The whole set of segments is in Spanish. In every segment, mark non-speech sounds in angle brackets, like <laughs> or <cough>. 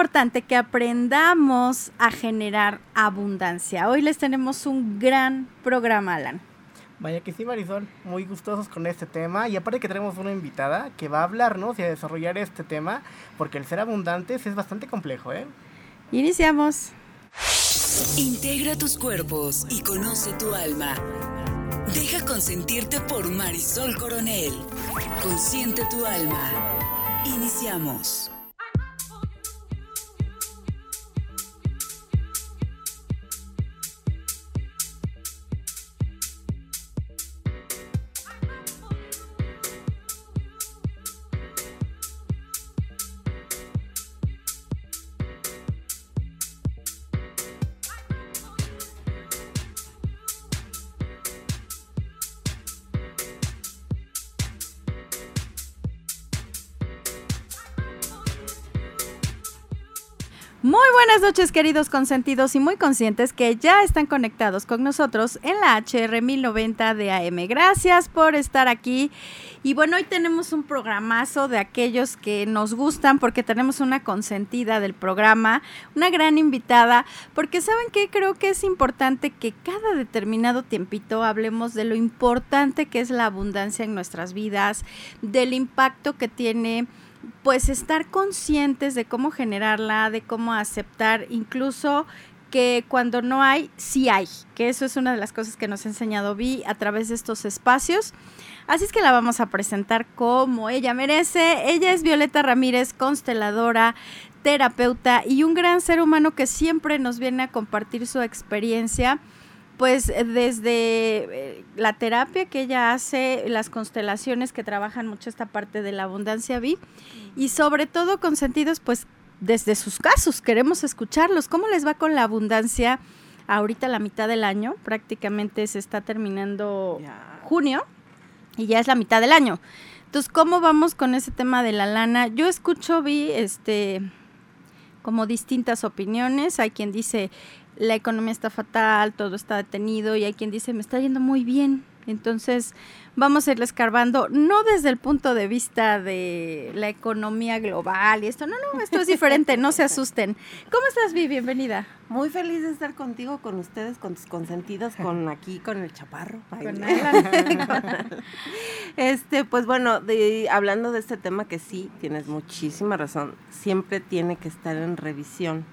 importante que aprendamos a generar abundancia. Hoy les tenemos un gran programa, Alan. Vaya que sí, Marisol, muy gustosos con este tema. Y aparte que tenemos una invitada que va a hablarnos y a desarrollar este tema, porque el ser abundantes es bastante complejo, ¿eh? Iniciamos. Integra tus cuerpos y conoce tu alma. Deja consentirte por Marisol Coronel. Consiente tu alma. Iniciamos. Buenas noches queridos consentidos y muy conscientes que ya están conectados con nosotros en la HR 1090 de AM. Gracias por estar aquí. Y bueno, hoy tenemos un programazo de aquellos que nos gustan porque tenemos una consentida del programa, una gran invitada, porque saben que creo que es importante que cada determinado tiempito hablemos de lo importante que es la abundancia en nuestras vidas, del impacto que tiene pues estar conscientes de cómo generarla, de cómo aceptar, incluso que cuando no hay, sí hay, que eso es una de las cosas que nos ha enseñado Vi a través de estos espacios. Así es que la vamos a presentar como ella merece. Ella es Violeta Ramírez, consteladora, terapeuta y un gran ser humano que siempre nos viene a compartir su experiencia pues desde eh, la terapia que ella hace, las constelaciones que trabajan mucho esta parte de la abundancia vi y sobre todo con sentidos pues desde sus casos, queremos escucharlos, ¿cómo les va con la abundancia? Ahorita la mitad del año, prácticamente se está terminando junio y ya es la mitad del año. Entonces, ¿cómo vamos con ese tema de la lana? Yo escucho, vi este como distintas opiniones. Hay quien dice, la economía está fatal, todo está detenido y hay quien dice, me está yendo muy bien. Entonces, vamos a irle escarbando, no desde el punto de vista de la economía global y esto, no, no, esto es diferente, no se asusten. ¿Cómo estás, Vi? Bienvenida. Muy feliz de estar contigo, con ustedes, con tus consentidos, con aquí, con el chaparro. Con <laughs> este, pues bueno, hablando de este tema que sí, tienes muchísima razón, siempre tiene que estar en revisión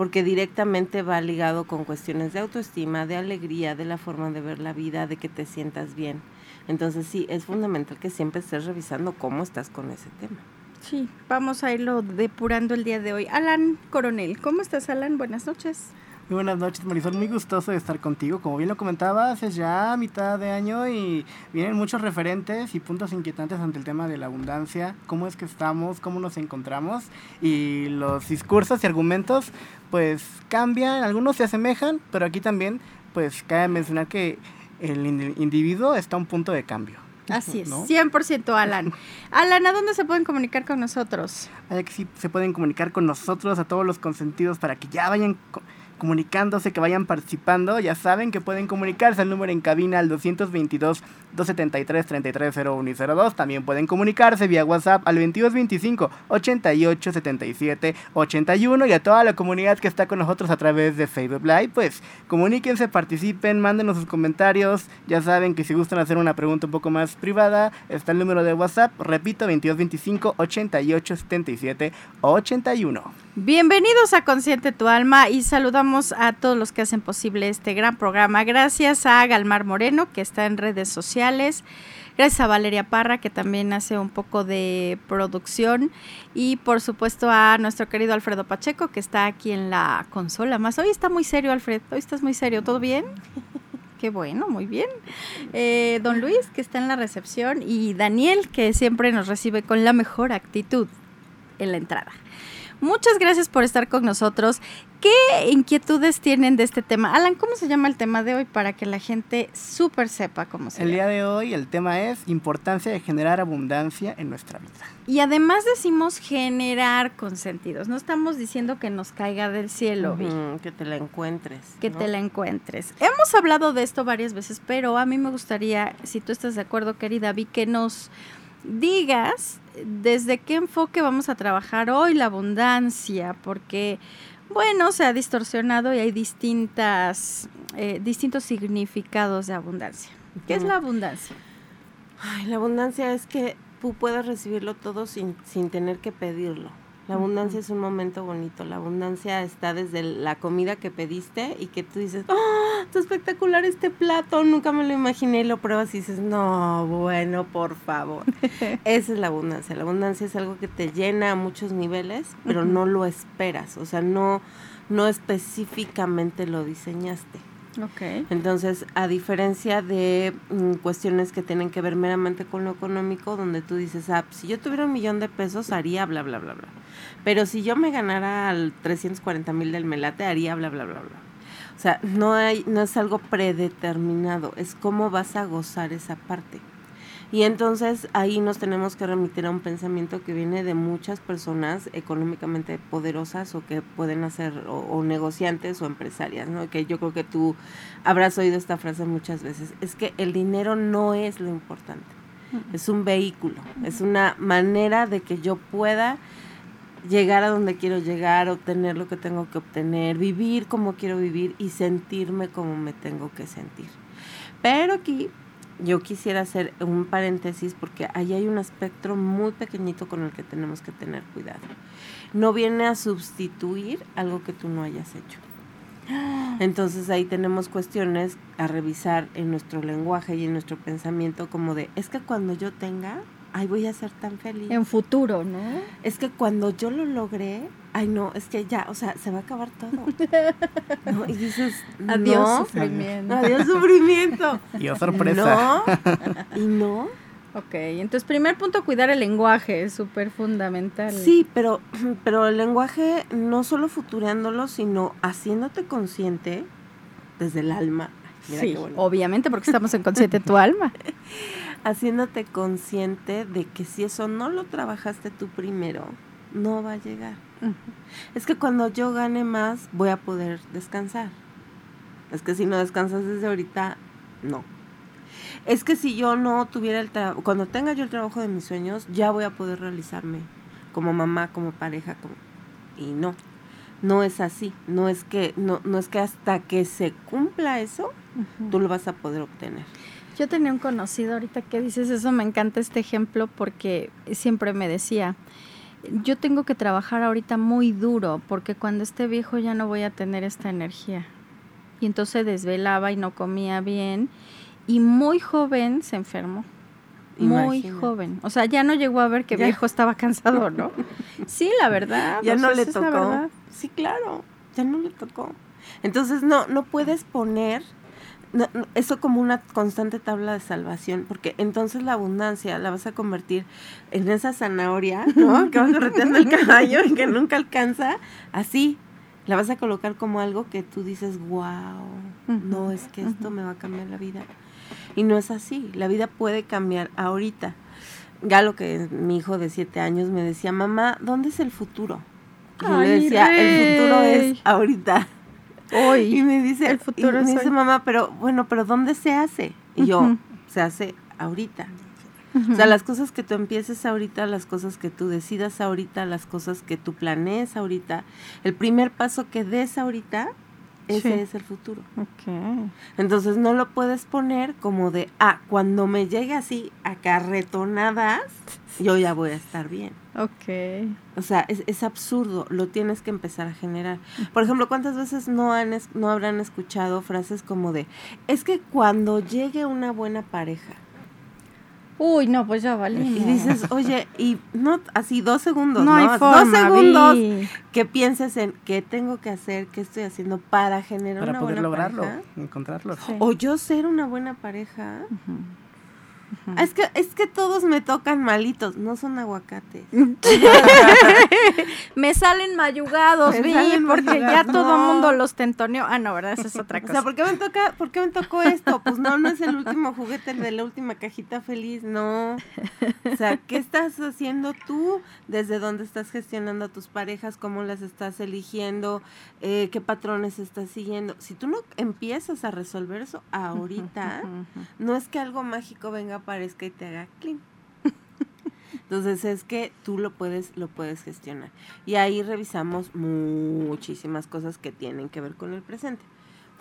porque directamente va ligado con cuestiones de autoestima, de alegría, de la forma de ver la vida, de que te sientas bien. Entonces sí, es fundamental que siempre estés revisando cómo estás con ese tema. Sí, vamos a irlo depurando el día de hoy. Alan Coronel, ¿cómo estás Alan? Buenas noches. Muy buenas noches, Marisol. Muy gustoso de estar contigo. Como bien lo comentabas, es ya mitad de año y vienen muchos referentes y puntos inquietantes ante el tema de la abundancia, cómo es que estamos, cómo nos encontramos y los discursos y argumentos pues cambian, algunos se asemejan, pero aquí también pues cabe mencionar que el individuo está a un punto de cambio. Así es, 100% Alan. <laughs> Alan, ¿a dónde se pueden comunicar con nosotros? Vaya que sí, se pueden comunicar con nosotros, a todos los consentidos, para que ya vayan comunicándose, que vayan participando. Ya saben que pueden comunicarse al número en cabina al 222 273 3301 y 02. También pueden comunicarse vía WhatsApp al 2225 88 77 81 y a toda la comunidad que está con nosotros a través de Facebook Live, pues comuníquense, participen, mándenos sus comentarios. Ya saben que si gustan hacer una pregunta un poco más privada, está el número de WhatsApp, repito, 2225 88 77 81. Bienvenidos a Consciente tu Alma y saludamos a todos los que hacen posible este gran programa. Gracias a Galmar Moreno, que está en redes sociales. Gracias a Valeria Parra, que también hace un poco de producción. Y por supuesto a nuestro querido Alfredo Pacheco, que está aquí en la consola. Más hoy está muy serio, Alfred. Hoy estás muy serio. ¿Todo bien? Qué bueno, muy bien. Eh, don Luis, que está en la recepción. Y Daniel, que siempre nos recibe con la mejor actitud en la entrada. Muchas gracias por estar con nosotros. ¿Qué inquietudes tienen de este tema? Alan, ¿cómo se llama el tema de hoy para que la gente súper sepa cómo se El día de hoy el tema es importancia de generar abundancia en nuestra vida. Y además decimos generar consentidos. No estamos diciendo que nos caiga del cielo. que te la encuentres. Que te la encuentres. Hemos hablado de esto varias veces, pero a mí me gustaría, si tú estás de acuerdo, querida Vi, que nos digas desde qué enfoque vamos a trabajar hoy la abundancia, porque, bueno, se ha distorsionado y hay distintas, eh, distintos significados de abundancia. ¿Qué es la abundancia? Ay, la abundancia es que tú puedes recibirlo todo sin, sin tener que pedirlo. La abundancia es un momento bonito. La abundancia está desde la comida que pediste y que tú dices, ¡oh, está espectacular este plato! Nunca me lo imaginé y lo pruebas y dices, no, bueno, por favor. <laughs> Esa es la abundancia. La abundancia es algo que te llena a muchos niveles, pero no lo esperas. O sea, no, no específicamente lo diseñaste. Ok. Entonces, a diferencia de mm, cuestiones que tienen que ver meramente con lo económico, donde tú dices, ah, si yo tuviera un millón de pesos, haría bla, bla, bla, bla. Pero si yo me ganara al 340 mil del melate, haría bla, bla, bla, bla. O sea, no, hay, no es algo predeterminado, es cómo vas a gozar esa parte. Y entonces ahí nos tenemos que remitir a un pensamiento que viene de muchas personas económicamente poderosas o que pueden hacer, o, negociantes o empresarias, ¿no? Que yo creo que tú habrás oído esta frase muchas veces. Es que el dinero no es lo importante, es un vehículo, es una manera de que yo pueda llegar a donde quiero llegar, obtener lo que tengo que obtener, vivir como quiero vivir y sentirme como me tengo que sentir. Pero aquí yo quisiera hacer un paréntesis porque ahí hay un espectro muy pequeñito con el que tenemos que tener cuidado. No viene a sustituir algo que tú no hayas hecho. <gasps> Entonces ahí tenemos cuestiones a revisar en nuestro lenguaje y en nuestro pensamiento como de, es que cuando yo tenga, ay, voy a ser tan feliz. En futuro, ¿no? Es que cuando yo lo logré, ay, no, es que ya, o sea, se va a acabar todo. <laughs> ¿No? Y dices, adiós sufrimiento. Adiós sufrimiento. Y sorpresa. No, <laughs> y no. Ok, entonces primer punto, cuidar el lenguaje, es súper fundamental. Sí, pero, <clears throat> pero el lenguaje no solo futureándolo, sino haciéndote consciente desde el alma. sí, obviamente, porque estamos en consciente tu alma. <laughs> haciéndote consciente de que si eso no lo trabajaste tú primero, no va a llegar. Es que cuando yo gane más, voy a poder descansar. Es que si no descansas desde ahorita, no. Es que si yo no tuviera el trabajo, cuando tenga yo el trabajo de mis sueños, ya voy a poder realizarme como mamá, como pareja, como y no. No es así, no es que no no es que hasta que se cumpla eso, tú lo vas a poder obtener. Yo tenía un conocido, ahorita que dices eso, me encanta este ejemplo porque siempre me decía, yo tengo que trabajar ahorita muy duro porque cuando esté viejo ya no voy a tener esta energía. Y entonces desvelaba y no comía bien y muy joven se enfermó. Muy joven. O sea, ya no llegó a ver que viejo estaba cansado, ¿no? <laughs> Sí, la verdad. Ya no le tocó. Sí, claro, ya no le tocó. Entonces, no, no puedes poner eso como una constante tabla de salvación, porque entonces la abundancia la vas a convertir en esa zanahoria, ¿no? <laughs> que va correteando el caballo y que nunca alcanza, así, la vas a colocar como algo que tú dices, wow, no es que esto me va a cambiar la vida. Y no es así, la vida puede cambiar ahorita. Galo, que es mi hijo de siete años, me decía, mamá, ¿dónde es el futuro? Y yo le decía, el futuro es ahorita. Hoy. Y me dice, el futuro me dice mamá, pero bueno, pero ¿dónde se hace? Y yo, se hace ahorita. O sea, las cosas que tú empieces ahorita, las cosas que tú decidas ahorita, las cosas que tú planees ahorita, el primer paso que des ahorita, ese es el futuro. Okay. Entonces no lo puedes poner como de, ah, cuando me llegue así a carretonadas, yo ya voy a estar bien. Ok. O sea, es, es absurdo, lo tienes que empezar a generar. Por ejemplo, ¿cuántas veces no, han, no habrán escuchado frases como de, es que cuando llegue una buena pareja, Uy, no, pues ya vale. Y dices, oye, y no, así dos segundos, ¿no? Hay dos segundos que pienses en qué tengo que hacer, qué estoy haciendo para generar para una poder buena lograrlo, pareja. encontrarlo. O yo ser una buena pareja. Es que es que todos me tocan malitos, no son aguacates. <laughs> me salen mayugados, Me vi, salen porque ya todo el no. mundo los tentoneó. Ah, no, ¿verdad? Esa es <laughs> otra O cosa. sea, ¿por qué me toca, por qué me tocó esto? Pues no, no es el último juguete de la última cajita feliz, no. O sea, ¿qué estás haciendo tú? ¿Desde dónde estás gestionando a tus parejas? ¿Cómo las estás eligiendo? Eh, ¿Qué patrones estás siguiendo? Si tú no empiezas a resolver eso ahorita, no es que algo mágico venga, aparezca y te haga clean. <laughs> Entonces es que tú lo puedes, lo puedes gestionar. Y ahí revisamos muchísimas cosas que tienen que ver con el presente.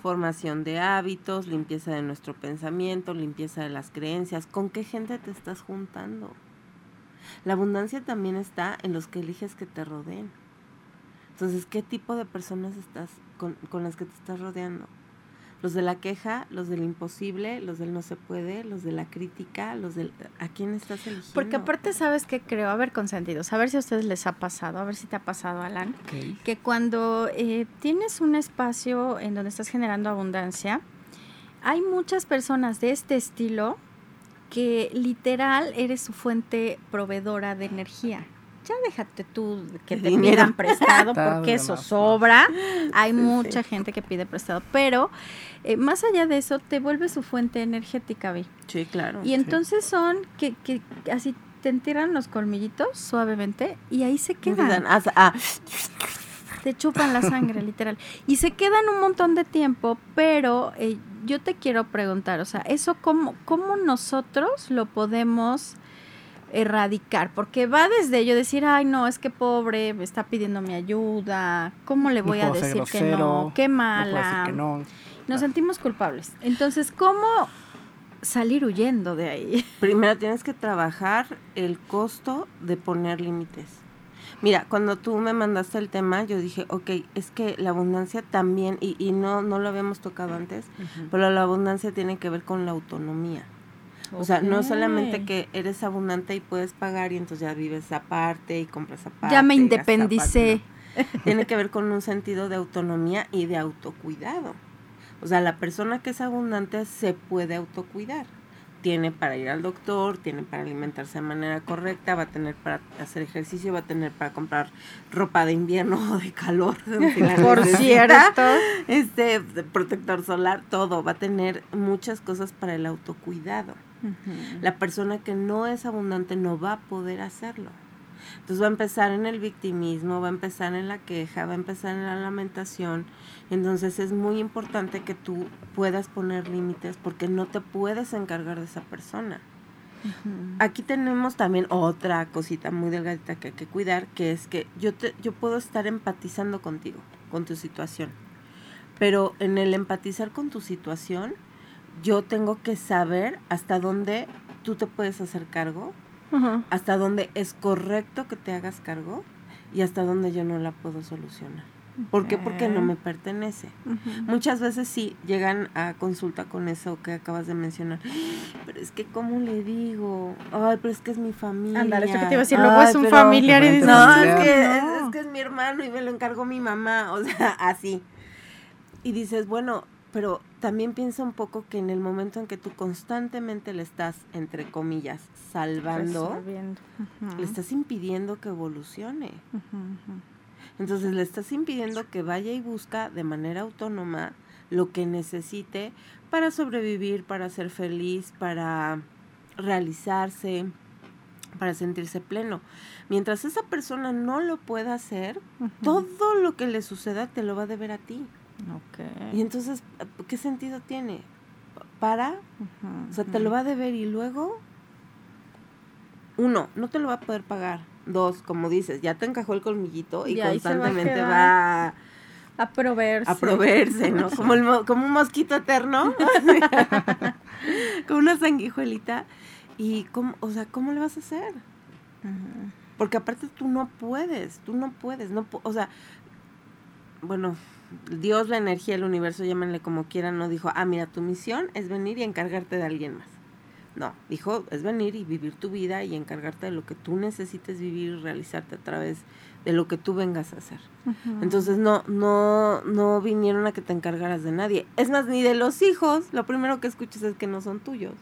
Formación de hábitos, limpieza de nuestro pensamiento, limpieza de las creencias, con qué gente te estás juntando. La abundancia también está en los que eliges que te rodeen. Entonces, ¿qué tipo de personas estás con, con las que te estás rodeando? Los de la queja, los del imposible, los del no se puede, los de la crítica, los del... ¿A quién estás eligiendo? Porque aparte, ¿sabes qué creo? A ver, consentidos, a ver si a ustedes les ha pasado, a ver si te ha pasado, Alan, que cuando eh, tienes un espacio en donde estás generando abundancia, hay muchas personas de este estilo que literal eres su fuente proveedora de energía ya déjate tú que te pidan prestado <laughs> porque eso sobra. Hay mucha gente que pide prestado, pero eh, más allá de eso te vuelve su fuente energética, Vi. Sí, claro. Y entonces son que, que así te entiran los colmillitos suavemente y ahí se quedan. Ah. Te chupan la sangre, literal. Y se quedan un montón de tiempo, pero eh, yo te quiero preguntar, o sea, eso cómo, cómo nosotros lo podemos erradicar, porque va desde yo decir, ay no, es que pobre, me está pidiendo mi ayuda, ¿cómo le voy a decir que no? Qué mala. Nos sentimos culpables. Entonces, ¿cómo salir huyendo de ahí? <laughs> Primero tienes que trabajar el costo de poner límites. Mira, cuando tú me mandaste el tema, yo dije, ok, es que la abundancia también, y, y no, no lo habíamos tocado antes, pero la abundancia tiene que ver con la autonomía. O sea, no solamente que eres abundante y puedes pagar y entonces ya vives aparte y compras aparte. Ya me independicé. Tiene que ver con un sentido de autonomía y de autocuidado. O sea, la persona que es abundante se puede autocuidar. Tiene para ir al doctor, tiene para alimentarse de manera correcta, va a tener para hacer ejercicio, va a tener para comprar ropa de invierno <laughs> o de calor. Por cierto. Este, protector solar, todo. Va a tener muchas cosas para el autocuidado. La persona que no es abundante no va a poder hacerlo. Entonces va a empezar en el victimismo, va a empezar en la queja, va a empezar en la lamentación. Entonces es muy importante que tú puedas poner límites porque no te puedes encargar de esa persona. Aquí tenemos también otra cosita muy delgadita que hay que cuidar, que es que yo, te, yo puedo estar empatizando contigo, con tu situación. Pero en el empatizar con tu situación, yo tengo que saber hasta dónde tú te puedes hacer cargo, hasta dónde es correcto que te hagas cargo y hasta dónde yo no la puedo solucionar. ¿Por qué? Porque no me pertenece. Muchas veces sí llegan a consulta con eso que acabas de mencionar. Pero es que, ¿cómo le digo? Ay, pero es que es mi familia. Ándale, esto que te iba a decir, luego es un familiar y dices, no, es que, es que es mi hermano y me lo encargó mi mamá. <laughs> O sea, así. Y dices, bueno, pero también piensa un poco que en el momento en que tú constantemente le estás, entre comillas, salvando, le estás impidiendo que evolucione. Entonces le estás impidiendo que vaya y busca de manera autónoma lo que necesite para sobrevivir, para ser feliz, para realizarse, para sentirse pleno. Mientras esa persona no lo pueda hacer, todo lo que le suceda te lo va a deber a ti. Y entonces, ¿qué sentido tiene? Para, o sea, te lo va a deber y luego, uno, no te lo va a poder pagar. Dos, como dices, ya te encajó el colmillito y, constantemente va, a, proveerse. A proveerse, ¿no? como, el, como un mosquito eterno, <laughs> con una sanguijuelita. Y, cómo, o sea, ¿cómo le vas a hacer? Porque aparte tú no puedes, tú no puedes, no, o sea, bueno, Dios, la energía, el universo, llámenle como quieran, no dijo, ah, mira, tu misión es venir y encargarte de alguien más. No, dijo, es venir y vivir tu vida y encargarte de lo que tú necesites vivir y realizarte a través de lo que tú vengas a hacer. Entonces no, no, no vinieron a que te encargaras de nadie. Es más, ni de los hijos, lo primero que escuchas es que no son tuyos.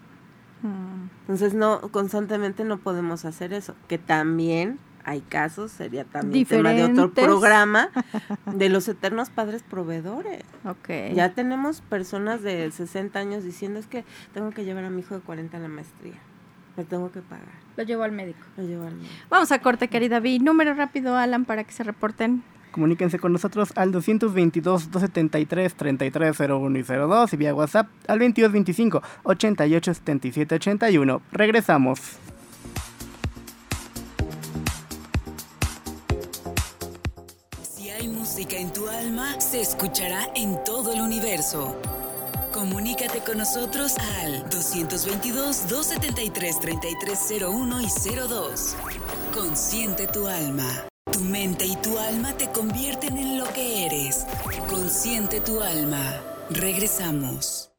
Entonces no, constantemente no podemos hacer eso. Que también hay casos, sería también tema de otro programa, <laughs> de los eternos padres proveedores. Okay. Ya tenemos personas de 60 años diciendo es que tengo que llevar a mi hijo de 40 a la maestría. Lo tengo que pagar. Lo llevo al médico. Lo llevo al médico. Vamos a corte, querida Vi. Número rápido, Alan, para que se reporten. Comuníquense con nosotros al 222-273-3301 y 02 y vía WhatsApp al 2225-887781. Regresamos. Hay música en tu alma, se escuchará en todo el universo. Comunícate con nosotros al 222-273-3301 y 02. Consciente tu alma. Tu mente y tu alma te convierten en lo que eres. Consciente tu alma. Regresamos.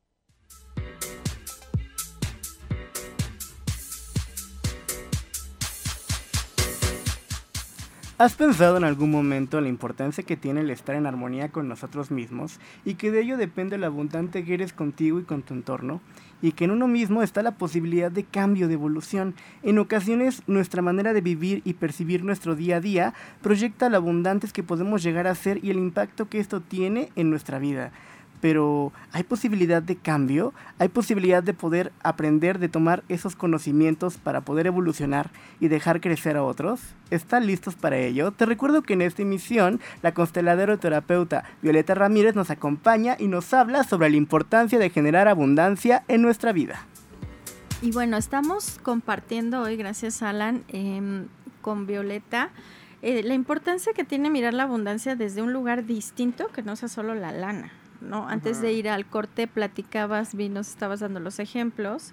¿Has pensado en algún momento la importancia que tiene el estar en armonía con nosotros mismos y que de ello depende lo abundante que eres contigo y con tu entorno? Y que en uno mismo está la posibilidad de cambio, de evolución. En ocasiones nuestra manera de vivir y percibir nuestro día a día proyecta lo abundantes que podemos llegar a ser y el impacto que esto tiene en nuestra vida pero hay posibilidad de cambio, hay posibilidad de poder aprender, de tomar esos conocimientos para poder evolucionar y dejar crecer a otros. ¿Están listos para ello? Te recuerdo que en esta emisión la consteladora terapeuta Violeta Ramírez nos acompaña y nos habla sobre la importancia de generar abundancia en nuestra vida. Y bueno, estamos compartiendo hoy, gracias Alan, em, con Violeta. Eh, la importancia que tiene mirar la abundancia desde un lugar distinto que no sea solo la lana, ¿no? Antes de ir al corte platicabas, vi, nos estabas dando los ejemplos.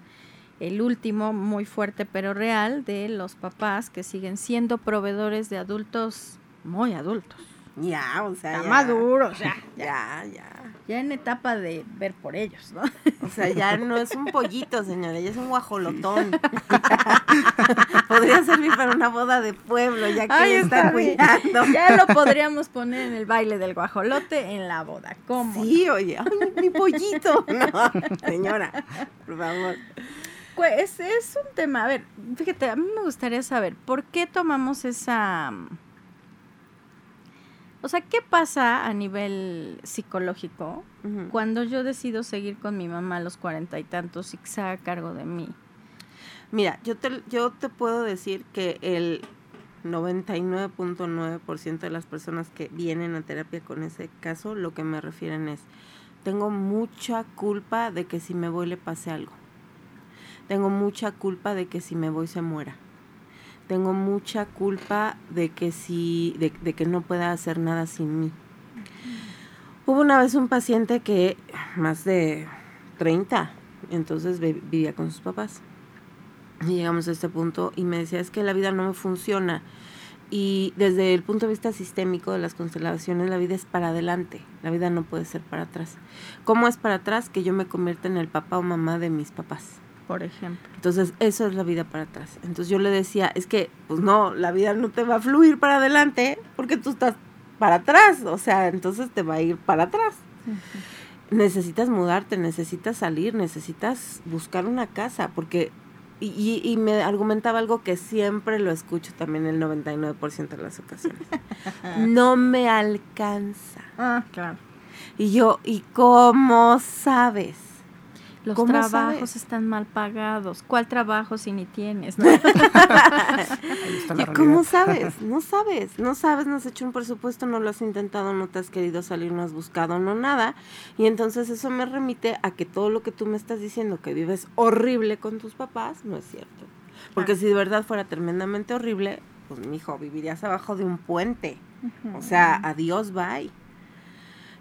El último, muy fuerte pero real, de los papás que siguen siendo proveedores de adultos muy adultos. Ya, o sea. Ya, maduros, <laughs> ya, ya, ya. Ya en etapa de ver por ellos, ¿no? O sea, ya no es un pollito, señora, ya es un guajolotón. Podría servir para una boda de pueblo, ya que está cuidando. Ya lo podríamos poner en el baile del guajolote en la boda. ¿Cómo? Sí, oye, ay, mi pollito. <laughs> No, señora, por favor. Pues es un tema, a ver, fíjate, a mí me gustaría saber, ¿por qué tomamos esa o sea, ¿qué pasa a nivel psicológico cuando yo decido seguir con mi mamá a los cuarenta y tantos y que se haga cargo de mí? Mira, yo te, yo te puedo decir que el 99.9% de las personas que vienen a terapia con ese caso, lo que me refieren es, tengo mucha culpa de que si me voy le pase algo. Tengo mucha culpa de que si me voy se muera tengo mucha culpa de que si, de, que no pueda hacer nada sin mí. Hubo una vez un paciente que, más de 30, entonces vivía con sus papás. Y llegamos a este punto y me decía, es que la vida no me funciona. Y desde el punto de vista sistémico de las constelaciones, la vida es para adelante, la vida no puede ser para atrás. ¿Cómo es para atrás? Que yo me convierta en el papá o mamá de mis papás por ejemplo. Entonces, eso es la vida para atrás. Entonces yo le decía, es que, pues no, la vida no te va a fluir para adelante porque tú estás para atrás, o sea, entonces te va a ir para atrás. Necesitas mudarte, necesitas salir, necesitas buscar una casa, porque, y, y, me argumentaba algo que siempre lo escucho también el 99% de las ocasiones. <laughs> no me alcanza. Ah, claro. Y yo, ¿y cómo sabes? Los trabajos están mal pagados. ¿Cuál trabajo si ni tienes? <laughs> cómo sabes? No sabes, no sabes, no has hecho un presupuesto, no lo has intentado, no te has querido salir, no has buscado, no nada. Y entonces eso me remite a que todo lo que tú me estás diciendo, que vives horrible con tus papás, no es cierto. Porque si de verdad fuera tremendamente horrible, pues mi hijo, vivirías abajo de un puente. O sea, adiós, bye.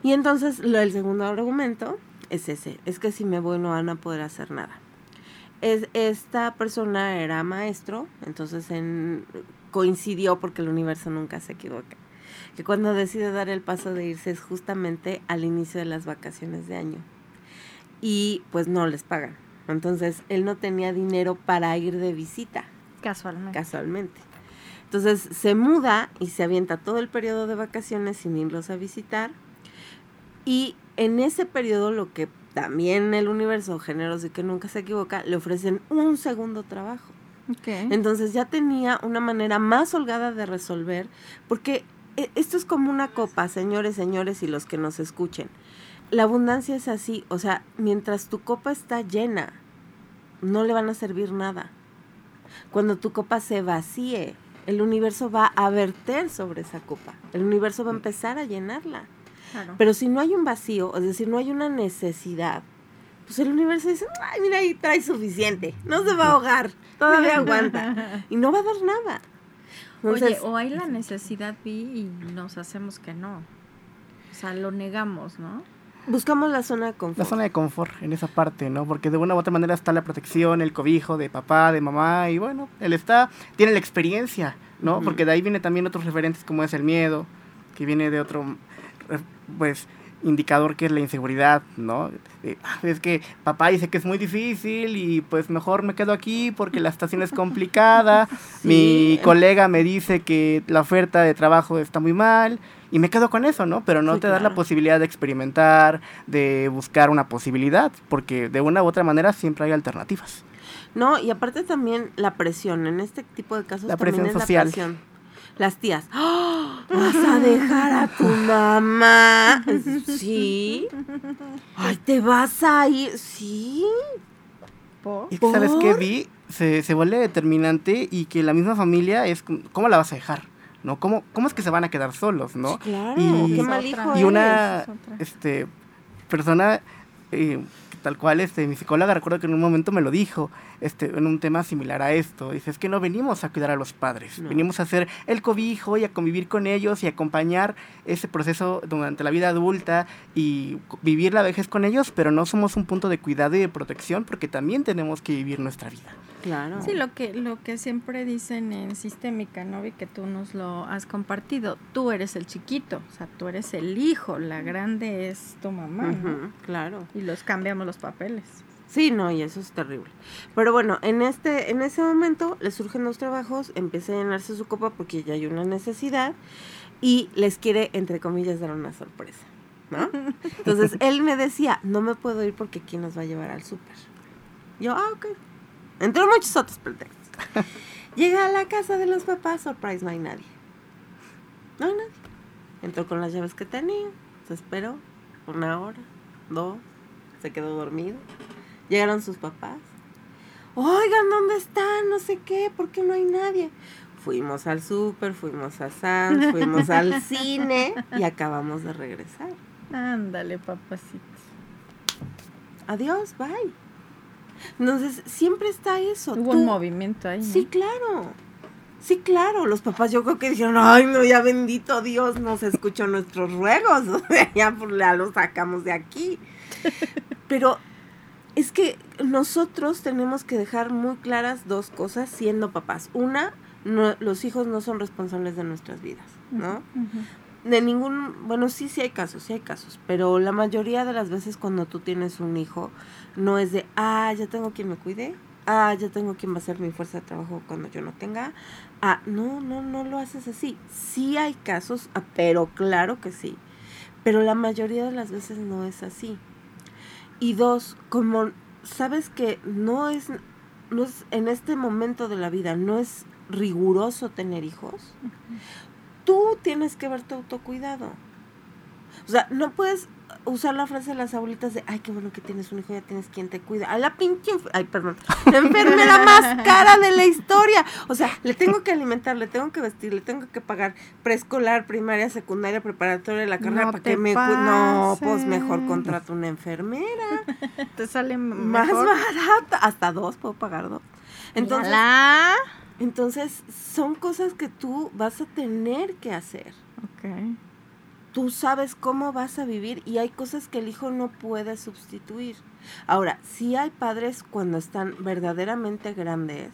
Y entonces lo, el segundo argumento es ese, es que si me voy no van a poder hacer nada. Es, esta persona era maestro, entonces en, coincidió porque el universo nunca se equivoca, que cuando decide dar el paso de irse es justamente al inicio de las vacaciones de año y pues no les pagan. Entonces él no tenía dinero para ir de visita. Casualmente. Casualmente. Entonces se muda y se avienta todo el periodo de vacaciones sin irlos a visitar. Y en ese periodo lo que también el universo generoso y que nunca se equivoca, le ofrecen un segundo trabajo. Entonces ya tenía una manera más holgada de resolver, porque e, esto es como una copa, señores, señores y los que nos escuchen. La abundancia es así, o sea, mientras tu copa está llena, no le van a servir nada. Cuando tu copa se vacíe, el universo va a verter sobre esa copa. El universo va a empezar a llenarla. Pero si no hay un vacío, es decir, no hay una necesidad, pues el universo dice, ay, mira, ahí trae suficiente, no se va a ahogar, todavía <laughs> aguanta. Y no va a dar nada. Entonces, Oye, o hay la necesidad, Vi, y nos hacemos que no. O sea, lo negamos, ¿no? buscamos la zona de La confort. zona de confort en esa parte, ¿no? Porque de una u otra manera está la protección, el cobijo de papá, de mamá, y bueno, él está, tiene la experiencia, ¿no? Porque de ahí viene también otros referentes como es el miedo, que viene de otro, pues, indicador que es la inseguridad, ¿no? Eh, "Ah, es que papá dice que es muy difícil y pues mejor me quedo aquí porque la estación es complicada, <laughs> mi colega me dice que la oferta de trabajo está muy mal y me quedo con eso, ¿no? Pero no Sí, te das la claro. posibilidad de experimentar, de buscar una posibilidad, porque de una u otra manera siempre hay alternativas. No, y aparte también la presión. En este tipo de casos La también presión es social. la presión. Las tías, ¡Ah! ¿vas a dejar a tu mamá? Sí. Ay, ¿te vas a ir? Sí. ¿Por? Y que, sabes que ¿Por? vi, se, se vuelve determinante y que la misma familia es, ¿cómo la vas a dejar? ¿No? ¿Cómo, ¿Cómo es que se van a quedar solos, no? Sí, claro. Y- Qué mal Es hijo. Y una es este, persona, eh, tal cual, este, mi psicóloga, recuerdo que en un momento me lo dijo, este, en un tema similar a esto. Dice, es que no venimos a cuidar a los padres, No. venimos a hacer el cobijo y a convivir con ellos y acompañar ese proceso durante la vida adulta y vivir la vejez con ellos, pero no somos un punto de cuidado y de protección porque también tenemos que vivir nuestra vida. Claro. Sí, lo que, lo que siempre dicen en Sistémica, ¿no? Y que tú nos lo has compartido. Tú eres el chiquito, o sea, tú eres el hijo, la grande es tu mamá, claro. Y los cambiamos los papeles. Sí, no, y eso es terrible. Pero bueno, en este, en ese momento le surgen los trabajos, empieza a llenarse su copa porque ya hay una necesidad y les quiere, entre comillas, dar una sorpresa, ¿no? <laughs> Entonces él me decía, no me puedo ir porque quién nos va a llevar al súper. Yo, ah, ok. Entre muchos otros pretextos. <laughs> Llega a la casa de los papás, surprise, no hay nadie. No hay nadie. Entró con las llaves que tenía, se esperó una hora, dos, se quedó dormido. Llegaron sus papás. Oigan, ¿dónde están? No sé qué, ¿por qué no hay nadie? Fuimos al súper, fuimos a Sam's, fuimos al <laughs> cine y acabamos de regresar. Ándale, papacito. Adiós, bye. Entonces, siempre está eso. Hubo Tú- un movimiento ahí. ¿no? Sí, claro. Sí, claro. Los papás yo creo que dijeron, ay, no, ya bendito Dios, nos escuchó nuestros ruegos. <laughs> O sea, ya, pues, ya los sacamos de aquí. <laughs> Pero es que nosotros tenemos que dejar muy claras dos cosas siendo papás. Una, no- los hijos no son responsables de nuestras vidas, ¿no? De ningún, bueno, sí, sí hay casos, sí hay casos, pero la mayoría de las veces cuando tú tienes un hijo, no es de, ah, ya tengo quien me cuide, ah, ya tengo quien va a ser mi fuerza de trabajo cuando yo no tenga, ah, no, no, no lo haces así. Sí hay casos, ah, pero claro que sí, pero la mayoría de las veces no es así. Y dos, como sabes que no es, no es en este momento de la vida, no es riguroso tener hijos, tú tienes que ver tu autocuidado. O sea, no puedes usar la frase de las abuelitas de, ay, qué bueno que tienes un hijo, ya tienes quien te cuida. A la pinche, ay, perdón, <laughs> la enfermera más cara de la historia. O sea, le tengo que alimentar, le tengo que vestir, le tengo que pagar preescolar, primaria, secundaria, preparatoria, la carrera No para que me. No, pues mejor contrato una enfermera. <laughs> Te sale Más mejor. barata. Hasta dos, puedo pagar dos. Entonces, entonces, son cosas que tú vas a tener que hacer. Ok. Tú sabes cómo vas a vivir y hay cosas que el hijo no puede sustituir. Ahora, sí hay padres cuando están verdaderamente grandes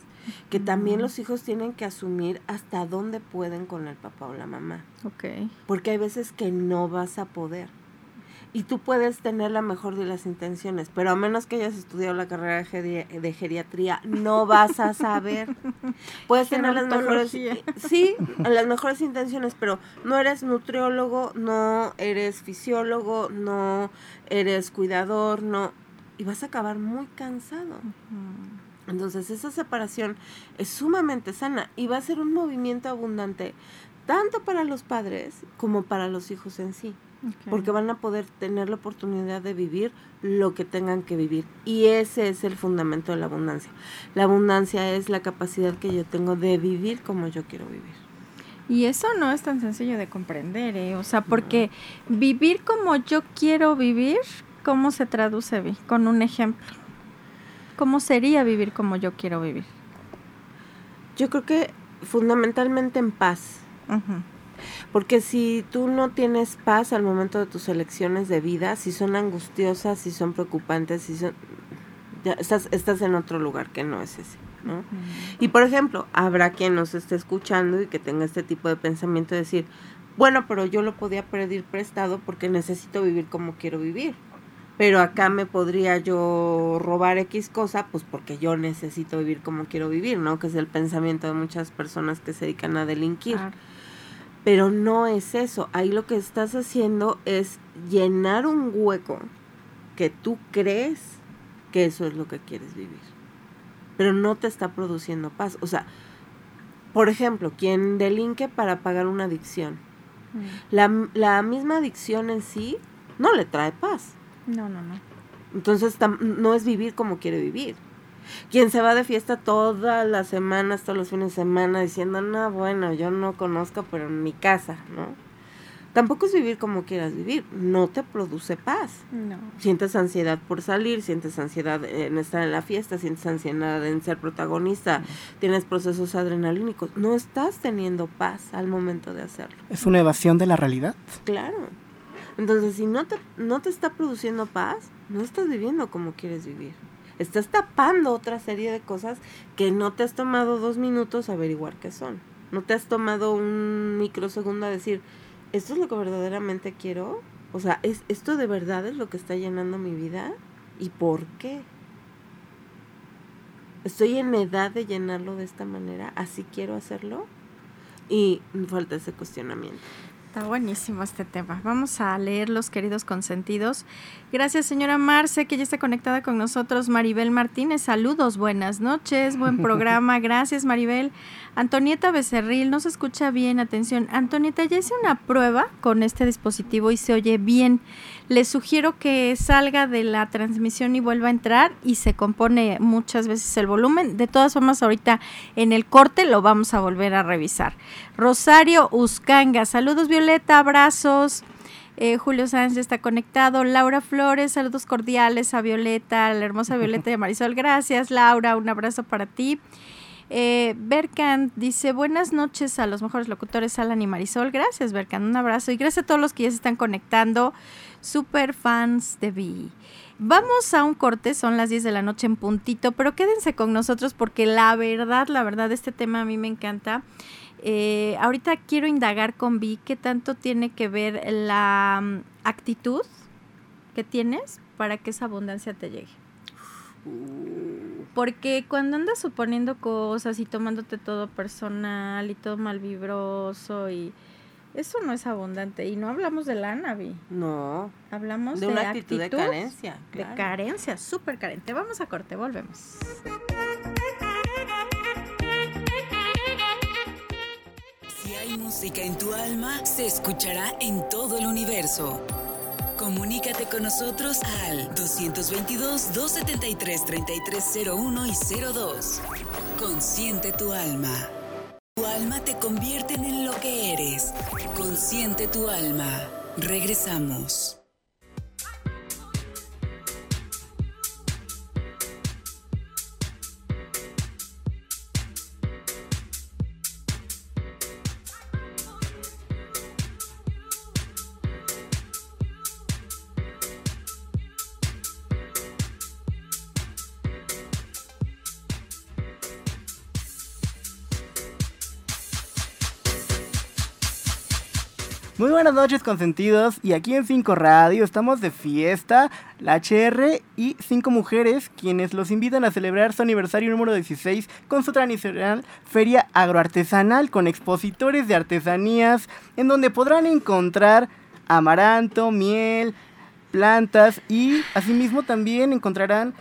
que también los hijos tienen que asumir hasta dónde pueden con el papá o la mamá, Ok. porque hay veces que no vas a poder. Y tú puedes tener la mejor de las intenciones, pero a menos que hayas estudiado la carrera de geri- de geriatría, no vas a saber. <laughs> Puedes tener las mejores, sí, las mejores intenciones, pero no eres nutriólogo, no eres fisiólogo, no eres cuidador, no, y vas a acabar muy cansado. Entonces esa separación es sumamente sana y va a ser un movimiento abundante tanto para los padres como para los hijos en sí Porque van a poder tener la oportunidad de vivir lo que tengan que vivir. Y ese es el fundamento de la abundancia. La abundancia es la capacidad que yo tengo de vivir como yo quiero vivir. Y eso no es tan sencillo de comprender, ¿eh? O sea, porque vivir como yo quiero vivir, ¿cómo se traduce, Vi? Con un ejemplo. ¿Cómo sería vivir como yo quiero vivir? Yo creo que fundamentalmente en paz. Porque si tú no tienes paz al momento de tus elecciones de vida, si son angustiosas, si son preocupantes, si son... Ya estás, estás en otro lugar que no es ese. ¿no? Y por ejemplo, habrá quien nos esté escuchando y que tenga este tipo de pensamiento de decir, bueno, pero yo lo podía pedir prestado porque necesito vivir como quiero vivir. Pero acá me podría yo robar X cosa, pues porque yo necesito vivir como quiero vivir, ¿no? Que es el pensamiento de muchas personas que se dedican a delinquir. Pero no es eso. Ahí lo que estás haciendo es llenar un hueco que tú crees que eso es lo que quieres vivir. Pero no te está produciendo paz. O sea, por ejemplo, quien delinque para pagar una adicción. Mm. La, la misma adicción en sí no le trae paz. No, no, no. Entonces no es vivir como quiere vivir. Quien se va de fiesta todas las semanas, todos los fines de semana, diciendo, no, bueno, yo no conozco, pero en mi casa, ¿no? Tampoco es vivir como quieras vivir, no te produce paz. No. Sientes ansiedad por salir, sientes ansiedad en estar en la fiesta, sientes ansiedad en ser protagonista, tienes procesos adrenalínicos, no estás teniendo paz al momento de hacerlo. ¿Es una evasión de la realidad? Claro. Entonces, si no te, no te está produciendo paz, no estás viviendo como quieres vivir estás tapando otra serie de cosas que no te has tomado dos minutos a averiguar qué son. No te has tomado un microsegundo a decir, ¿esto es lo que verdaderamente quiero? O sea, ¿es, ¿esto de verdad es lo que está llenando mi vida? ¿Y por qué? ¿Estoy en edad de llenarlo de esta manera? ¿Así quiero hacerlo? Y falta ese cuestionamiento. Está buenísimo este tema. Vamos a leer los queridos consentidos. Gracias, señora Marce, que ya está conectada con nosotros. Maribel Martínez, saludos, buenas noches, buen <laughs> programa. Gracias, Maribel. Antonieta Becerril, no se escucha bien, atención. Antonieta, ya hice una prueba con este dispositivo y se oye bien. Le sugiero que salga de la transmisión y vuelva a entrar y se compone muchas veces el volumen. De todas formas, ahorita en el corte lo vamos a volver a revisar. Rosario Uscanga, saludos Violeta, abrazos. Eh, Julio Sánchez está conectado. Laura Flores, saludos cordiales a Violeta, la hermosa <laughs> Violeta de Marisol. Gracias, Laura, un abrazo para ti. Eh, Berkan dice, buenas noches a los mejores locutores, Alan y Marisol. Gracias, Berkan, un abrazo. Y gracias a todos los que ya se están conectando, super fans de Vi. Vamos a un corte, son las 10 de la noche en puntito, pero quédense con nosotros porque la verdad, la verdad, este tema a mí me encanta. Eh, ahorita quiero indagar con Vi qué tanto tiene que ver la mm, actitud que tienes para que esa abundancia te llegue. Porque cuando andas suponiendo cosas y tomándote todo personal y todo malvibroso y eso no es abundante y no hablamos de la Navi. No. Hablamos de, una actitud, de carencia. De carencia, súper carente. Vamos a corte, volvemos. Música en tu alma, se escuchará en todo el universo. Comunícate con nosotros al 222-273-3301 y 02. Consciente tu alma. Tu alma te convierte en lo que eres. Consciente tu alma. Regresamos. Noches consentidos y aquí en 5 Radio estamos de fiesta, la HR y 5 mujeres quienes los invitan a celebrar su aniversario número 16 con su tradicional feria agroartesanal con expositores de artesanías en donde podrán encontrar amaranto, miel, plantas y asimismo también encontrarán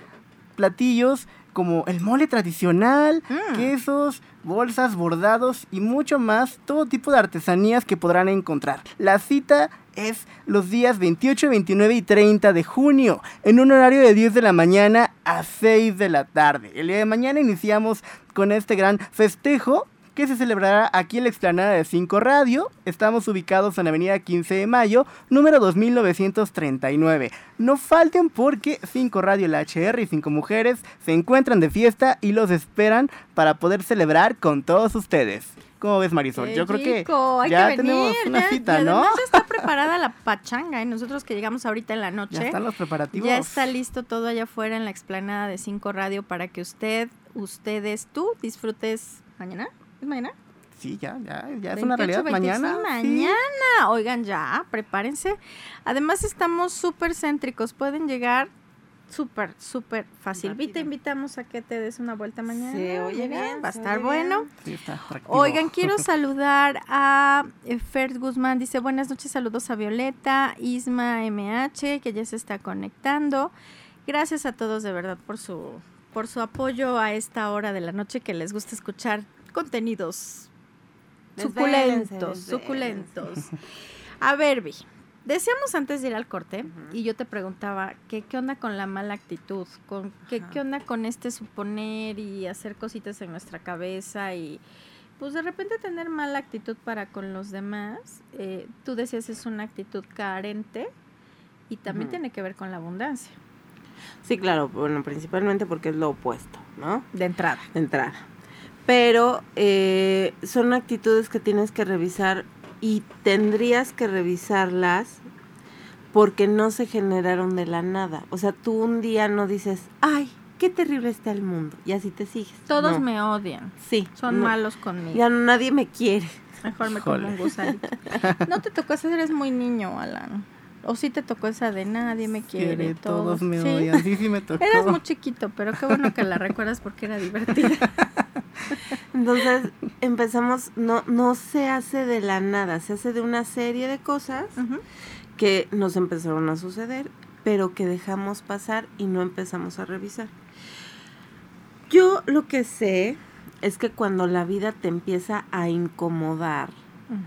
platillos como el mole tradicional, mm. quesos, bolsas, bordados y mucho más, todo tipo de artesanías que podrán encontrar. La cita es los días 28, 29 y 30 de junio, en un horario de 10 de la mañana a 6 de la tarde. El día de mañana iniciamos con este gran festejo que se celebrará aquí en la explanada de 5 Radio. Estamos ubicados en Avenida 15 de Mayo, número 2939. No falten porque 5 Radio, la HR y 5 mujeres se encuentran de fiesta y los esperan para poder celebrar con todos ustedes. ¿Cómo ves, Marisol? Qué Yo creo que rico, hay ya que tenemos venir, una ya- cita, ¿no? además ya está preparada la pachanga y nosotros que llegamos ahorita en la noche. Ya están los preparativos. Ya está listo todo allá afuera en la explanada de 5 Radio para que usted, ustedes, tú disfrutes mañana. ¿Es mañana? Sí, ya, ya, ya es una 28, realidad 26, mañana. sí. Mañana. Oigan, ya, prepárense. Además, estamos súper céntricos. Pueden llegar súper, súper fácil. Rápido. Te invitamos a que te des una vuelta mañana. Se oye bien, Va a estar bueno. Sí, está. Oigan, quiero <laughs> saludar a eh, Fer Guzmán. Dice, buenas noches, saludos a Violeta, Isma MH, que ya se está conectando. Gracias a todos de verdad por su, por su apoyo a esta hora de la noche que les gusta escuchar contenidos suculentos, suculentos. A ver, Vi, decíamos antes de ir al corte y yo te preguntaba que qué onda con la mala actitud, con qué, qué onda con este suponer y hacer cositas en nuestra cabeza y pues de repente tener mala actitud para con los demás. Eh, tú decías es una actitud carente y también tiene que ver con la abundancia Sí, claro, bueno, principalmente porque es lo opuesto, ¿no? de entrada. De entrada. Pero eh, son actitudes que tienes que revisar y tendrías que revisarlas porque no se generaron de la nada. O sea, tú un día no dices, ay, qué terrible está el mundo, y así te sigues. Todos No. me odian, Sí. son no. malos conmigo. Ya nadie me quiere. Mejor me como un gusanito. <laughs> No te tocó esa, eres muy niño, Alan. O sí te tocó esa de nadie me quiere, Quiere, todos, todos me ¿sí? odian. Sí, sí me <laughs> tocó. Eras muy chiquito, pero qué bueno que la recuerdas porque era divertida. <laughs> <laughs> Entonces empezamos, no, no se hace de la nada, se hace de una serie de cosas que nos empezaron a suceder, pero que dejamos pasar y no empezamos a revisar. Yo lo que sé es que cuando la vida te empieza a incomodar,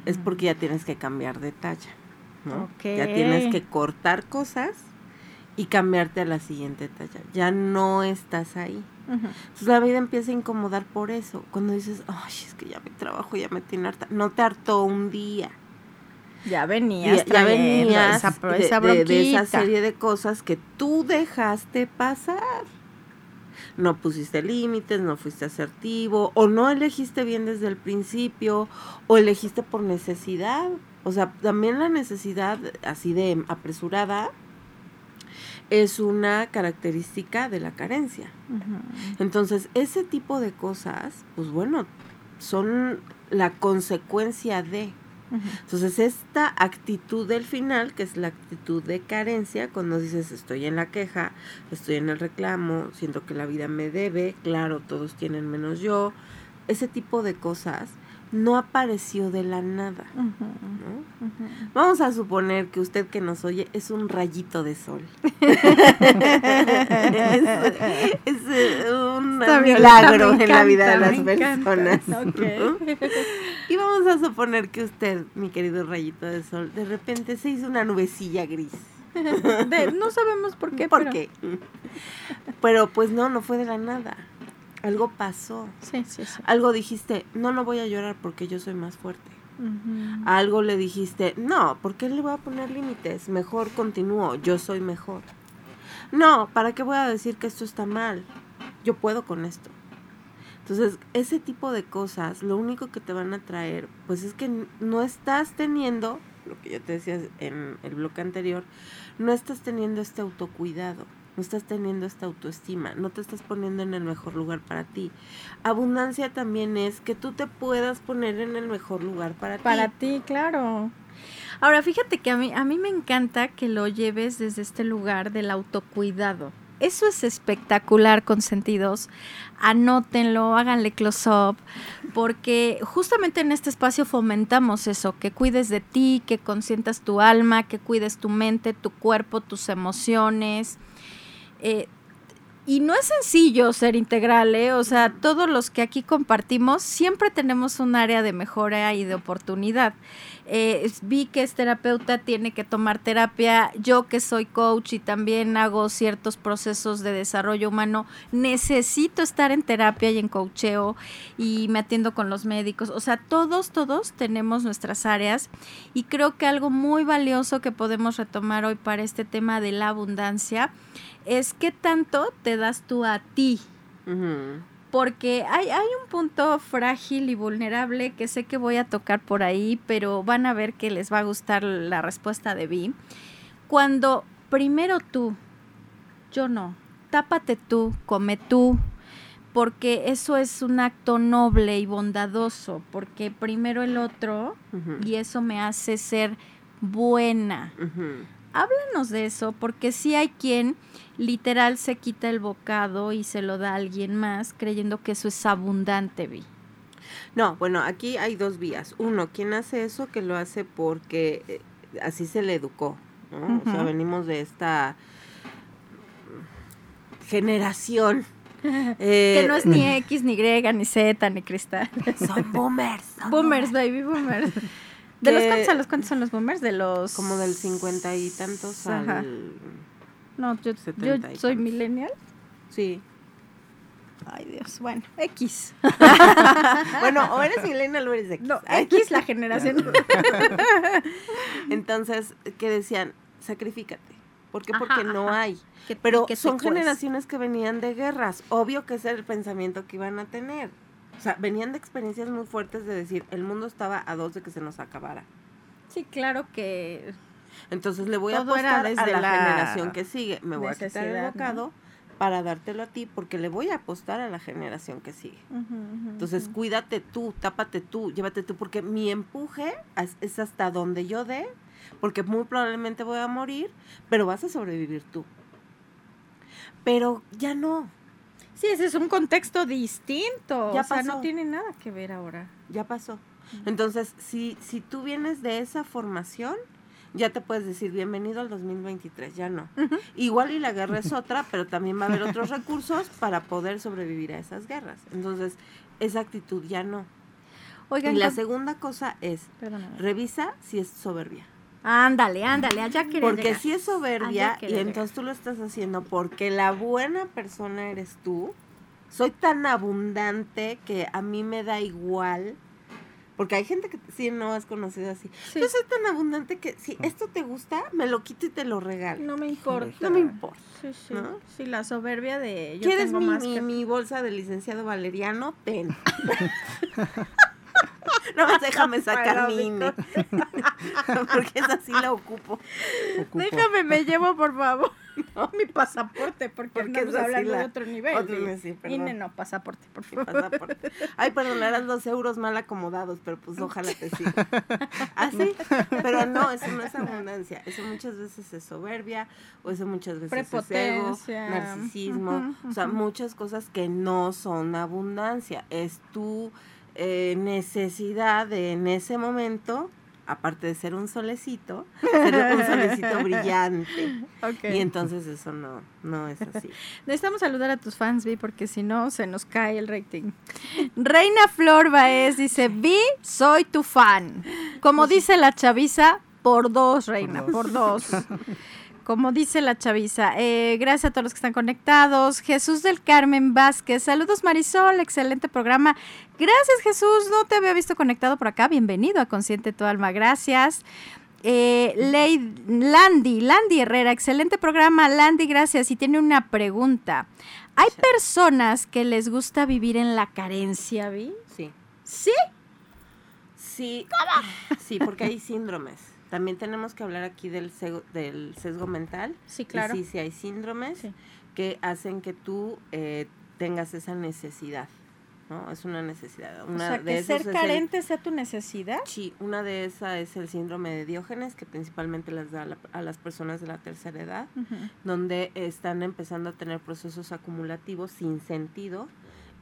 es porque ya tienes que cambiar de talla, ¿no? Ya tienes que cortar cosas y cambiarte a la siguiente talla. Ya no estás ahí. Entonces la vida empieza a incomodar por eso. Cuando dices, ay, es que ya mi trabajo ya me tiene harta. No te hartó un día. Ya venías, Ya, ya venías esa, de, esa de- de esa serie de cosas que tú dejaste pasar. No pusiste límites, no fuiste asertivo, o no elegiste bien desde el principio, o elegiste por necesidad. O sea, también la necesidad así de apresurada es una característica de la carencia. Entonces, ese tipo de cosas, pues bueno, son la consecuencia de. Entonces, esta actitud del final, que es la actitud de carencia, cuando dices estoy en la queja, estoy en el reclamo, siento que la vida me debe, claro, todos tienen menos yo, ese tipo de cosas no apareció de la nada. Vamos a suponer que usted que nos oye es un rayito de sol. <laughs> es, es, eh, un milagro en la vida de las personas. <laughs> Y vamos a suponer que usted, mi querido rayito de sol, de repente se hizo una nubecilla gris. <laughs> De- no sabemos por qué. ¿Por pero- qué? Pero pues no, no fue de la nada. Algo pasó. Sí, sí, sí. Algo dijiste, no, no voy a llorar porque yo soy más fuerte. Algo le dijiste, no, ¿por qué le voy a poner límites? Mejor continúo, yo soy mejor. No, ¿para qué voy a decir que esto está mal? Yo puedo con esto. Entonces, ese tipo de cosas, lo único que te van a traer, pues es que no estás teniendo, lo que yo te decía en el bloque anterior, no estás teniendo este autocuidado, no estás teniendo esta autoestima, no te estás poniendo en el mejor lugar para ti. Abundancia también es que tú te puedas poner en el mejor lugar para, Para ti. ti, claro. Ahora, fíjate que a mí, a mí me encanta que lo lleves desde este lugar del autocuidado. Eso es espectacular, consentidos. Anótenlo, háganle close-up, porque justamente en este espacio fomentamos eso, que cuides de ti, que consientas tu alma, que cuides tu mente, tu cuerpo, tus emociones. Eh, y no es sencillo ser integral, ¿eh? O sea, todos los que aquí compartimos siempre tenemos un área de mejora y de oportunidad. eh, vi que es terapeuta, tiene que tomar terapia. Yo que soy coach y también hago ciertos procesos de desarrollo humano, necesito estar en terapia y en coacheo y me atiendo con los médicos. O sea, todos, todos tenemos nuestras áreas y creo que algo muy valioso que podemos retomar hoy para este tema de la abundancia es qué tanto te das tú a ti porque hay, hay un punto frágil y vulnerable que sé que voy a tocar por ahí, pero van a ver que les va a gustar la respuesta de Vi. Cuando primero tú, yo no, tápate tú, come tú, porque eso es un acto noble y bondadoso, porque primero el otro y eso me hace ser buena. Háblanos de eso, porque sí hay quien literal se quita el bocado y se lo da a alguien más, creyendo que eso es abundante, Vi. No, bueno, aquí hay dos vías. Uno, quien hace eso, que lo hace porque eh, así se le educó, ¿no? O sea, venimos de esta generación. <laughs> eh, que no es ni X, ni Y, ni Z, ni cristal. Son boomers. son boomers, baby, boomers. <laughs> ¿De los cuántos a los cuántos son los boomers? De los... Como del cincuenta y tantos Ajá. al... No, yo, yo soy millennial. Sí. Ay, Dios, bueno, X. <laughs> Bueno, o eres millennial o eres X. No. X la generación. <laughs> Entonces, que decían, sacrifícate. ¿Por qué? Ajá, Porque no hay. Que- Pero que son generaciones que venían de guerras. Obvio que ese era el pensamiento que iban a tener. O sea, venían de experiencias muy fuertes de decir, el mundo estaba a dos de que se nos acabara. Sí, claro que... Entonces le voy a Todo apostar a desde la, la generación que sigue. Me voy a quitar el para dártelo a ti porque le voy a apostar a la generación que sigue. Entonces, cuídate tú, tápate tú, llévate tú, porque mi empuje es- hasta donde yo dé, porque muy probablemente voy a morir, pero vas a sobrevivir tú. Pero ya no, Sí, ese es un contexto distinto. Ya o sea, pasó. no tiene nada que ver ahora. ya pasó. Entonces, si, si tú vienes de esa formación, ya te puedes decir bienvenido al 2023, ya no. Igual y la guerra es otra, pero también va a haber otros recursos para poder sobrevivir a esas guerras. Entonces, esa actitud ya no. Oigan, Y la segunda cosa es, Perdóname. revisa si es soberbia. Ándale, ándale, allá quería Porque llegar. si es soberbia y llegar. entonces tú lo estás haciendo porque la buena persona eres tú, soy tan abundante que a mí me da igual. Porque hay gente que sí no has conocido así. Sí. Yo soy tan abundante que si esto te gusta, me lo quito y te lo regalo. No me importa. No me importa. Sí, sí. ¿no? Sí, la soberbia de yo ¿Quieres tengo mi, más mi, que- mi bolsa de licenciado Valeriano? Ten. <laughs> <laughs> no, déjame sacar mi INE. <laughs> Porque esa sí la ocupo. Ocupo. Déjame, me llevo, por favor. <laughs> mi pasaporte, porque, Porque estamos sí hablando la- de otro nivel. otro sí. INE no, pasaporte, por Sí, favor. pasaporte. Ay, perdonarás los euros mal acomodados, pero pues ojalá te siga. Así, pero no, eso no es abundancia. Eso muchas veces es soberbia, o eso muchas veces es ego, Prepotencia. narcisismo, o sea, muchas cosas que no son abundancia. Es tu eh, necesidad de en ese momento, aparte de ser un solecito, <laughs> ser un solecito brillante. Y entonces eso no, no es así. <laughs> Necesitamos saludar a tus fans, Vi, porque si no se nos cae el rating. Reina Flor Baez dice, Vi, soy tu fan. Como dice la chaviza, por dos, Reina, por dos. <laughs> Como dice la chaviza. Eh, gracias a todos los que están conectados. Jesús del Carmen Vázquez. Saludos Marisol, excelente programa. Gracias Jesús, no te había visto conectado por acá. Bienvenido a Consciente Tu Alma. Gracias. Eh, Ley- Landy, Landy Herrera, excelente programa, Landy, gracias. Y tiene una pregunta. ¿Hay personas que les gusta vivir en la carencia, Vi? Sí. Sí. Sí, sí, porque hay síndromes. También tenemos que hablar aquí del sesgo, del sesgo mental. Sí, Y claro. sí, sí hay síndromes Sí. que hacen que tú eh, tengas esa necesidad, ¿no? Es una necesidad. O Una sea, de que ser el- carente sea tu necesidad. Sí, una de esas es el síndrome de Diógenes, que principalmente las da a, la- a las personas de la tercera edad, donde están empezando a tener procesos acumulativos sin sentido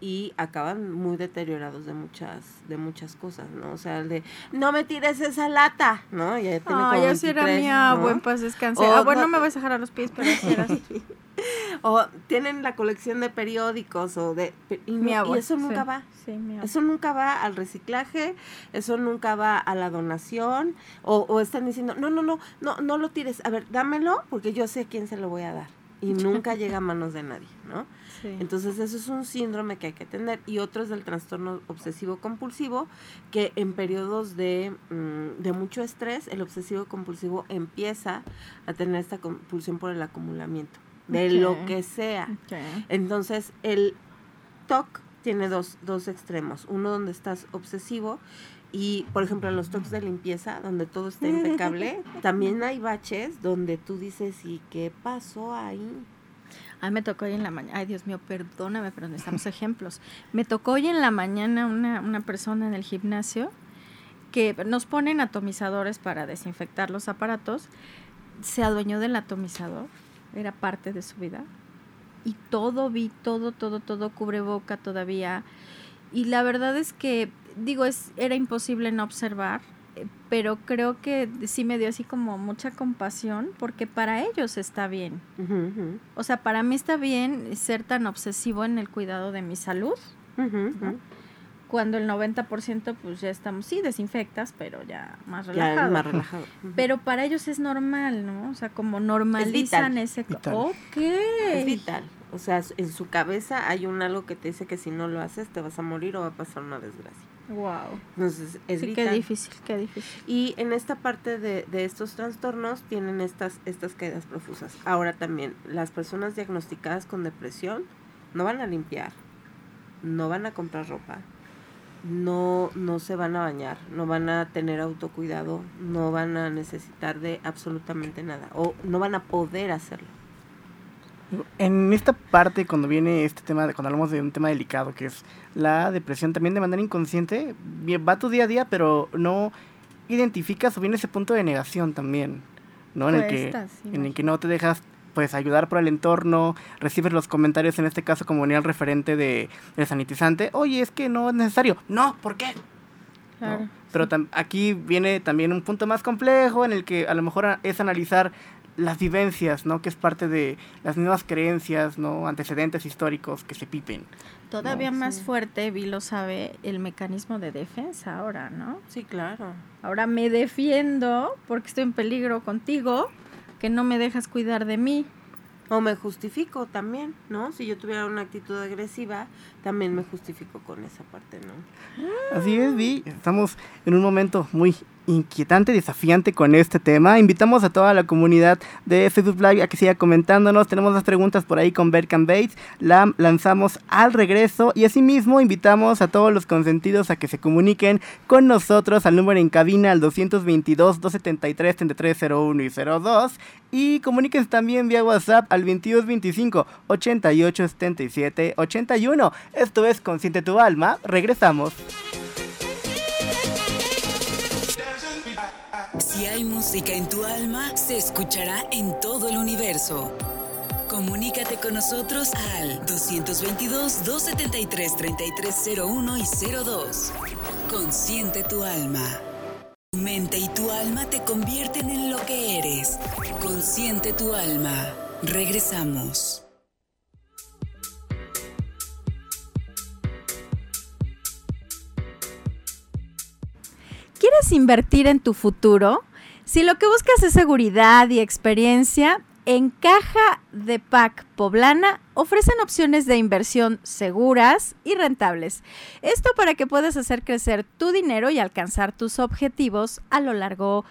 y acaban muy deteriorados de muchas de muchas cosas, ¿no? O sea, el de no me tires esa lata, ¿no? Ya tiene Ay, como era 23, mía, ¿no? buen paz descanse. O ah, bueno, no- me vas a dejar a los pies, pero así era. <laughs> O tienen la colección de periódicos o de... Y, Mi eso nunca sí. va. Sí, mi abuela. Eso nunca va al reciclaje, eso nunca va a la donación, o, o están diciendo, no, no, no, no, no lo tires, a ver, dámelo porque yo sé a quién se lo voy a dar. Y <laughs> nunca llega a manos de nadie, ¿no? Sí. Entonces eso es un síndrome que hay que tener. Y otro es del trastorno obsesivo compulsivo, que en periodos de, mm, de mucho estrés, el obsesivo compulsivo empieza a tener esta compulsión por el acumulamiento, de lo que sea. Entonces, el TOC tiene dos, dos extremos. Uno donde estás obsesivo y, por ejemplo, en los TOCs de limpieza, donde todo está <laughs> impecable, también hay baches donde tú dices, ¿y qué pasó ahí? Ay, me tocó hoy en la mañana. Ay, Dios mío, perdóname, pero necesitamos ejemplos. Me tocó hoy en la mañana una, una persona en el gimnasio que nos ponen atomizadores para desinfectar los aparatos. Se adueñó del atomizador, era parte de su vida. Y todo vi, todo, todo, todo cubre boca todavía. Y la verdad es que, digo, es, era imposible no observar, eh, pero creo que sí me dio así como mucha compasión, porque para ellos está bien. O sea, para mí está bien ser tan obsesivo en el cuidado de mi salud, cuando el 90% pues ya estamos, sí, desinfectas, pero ya más Ya relajado. es más relajado. Pero para ellos es normal, ¿no? O sea, como normalizan ese... Vital. Ok. es vital. O sea, en su cabeza hay un algo que te dice que si no lo haces te vas a morir o va a pasar una desgracia. Wow. Entonces, es Sí, vital. qué difícil, qué difícil. Y en esta parte de, de estos trastornos tienen estas, estas caídas profusas. Ahora también, las personas diagnosticadas con depresión no van a limpiar, no van a comprar ropa, no, no se van a bañar, no van a tener autocuidado, no van a necesitar de absolutamente nada o no van a poder hacerlo. En esta parte, cuando viene este tema, cuando hablamos de un tema delicado, que es la depresión, también de manera inconsciente, va tu día a día, pero no identificas o viene ese punto de negación también, ¿no? En el que, sí, en el que no te dejas pues ayudar por el entorno, recibes los comentarios, en este caso como venía el referente de, sanitizante, oye, es que no es necesario. No, ¿por qué? Claro. ¿no? Pero aquí viene también un punto más complejo en el que a lo mejor es analizar las vivencias, ¿no? Que es parte de las nuevas creencias, ¿no? Antecedentes históricos que se pipen. Todavía No, más sí. fuerte, Vi lo sabe, el mecanismo de defensa ahora, ¿no? Sí, claro. Ahora me defiendo porque estoy en peligro contigo, que no me dejas cuidar de mí. O me justifico también, ¿no? Si yo tuviera una actitud agresiva, también me justifico con esa parte, ¿no? Así es, Vi. Estamos en un momento muy inquietante, desafiante con este tema. Invitamos a toda la comunidad de Facebook Live a que siga comentándonos. Tenemos las preguntas por ahí con Berkan Bates. La lanzamos al regreso. Y asimismo invitamos a todos los consentidos a que se comuniquen con nosotros al número en cabina al 222-273-3301 y 02. Y comuníquense también vía WhatsApp al 2225 8877 81. Esto es Consciente tu alma. Regresamos. Si hay música en tu alma, se escuchará en todo el universo. Comunícate con nosotros al 222-273-3301 y 02. Consciente tu alma. Tu mente y tu alma te convierten en lo que eres. Consciente tu alma. Regresamos. ¿Quieres invertir en tu futuro? Si lo que buscas es seguridad y experiencia, en Caja de Pac Poblana ofrecen opciones de inversión seguras y rentables. Esto para que puedas hacer crecer tu dinero y alcanzar tus objetivos a lo largo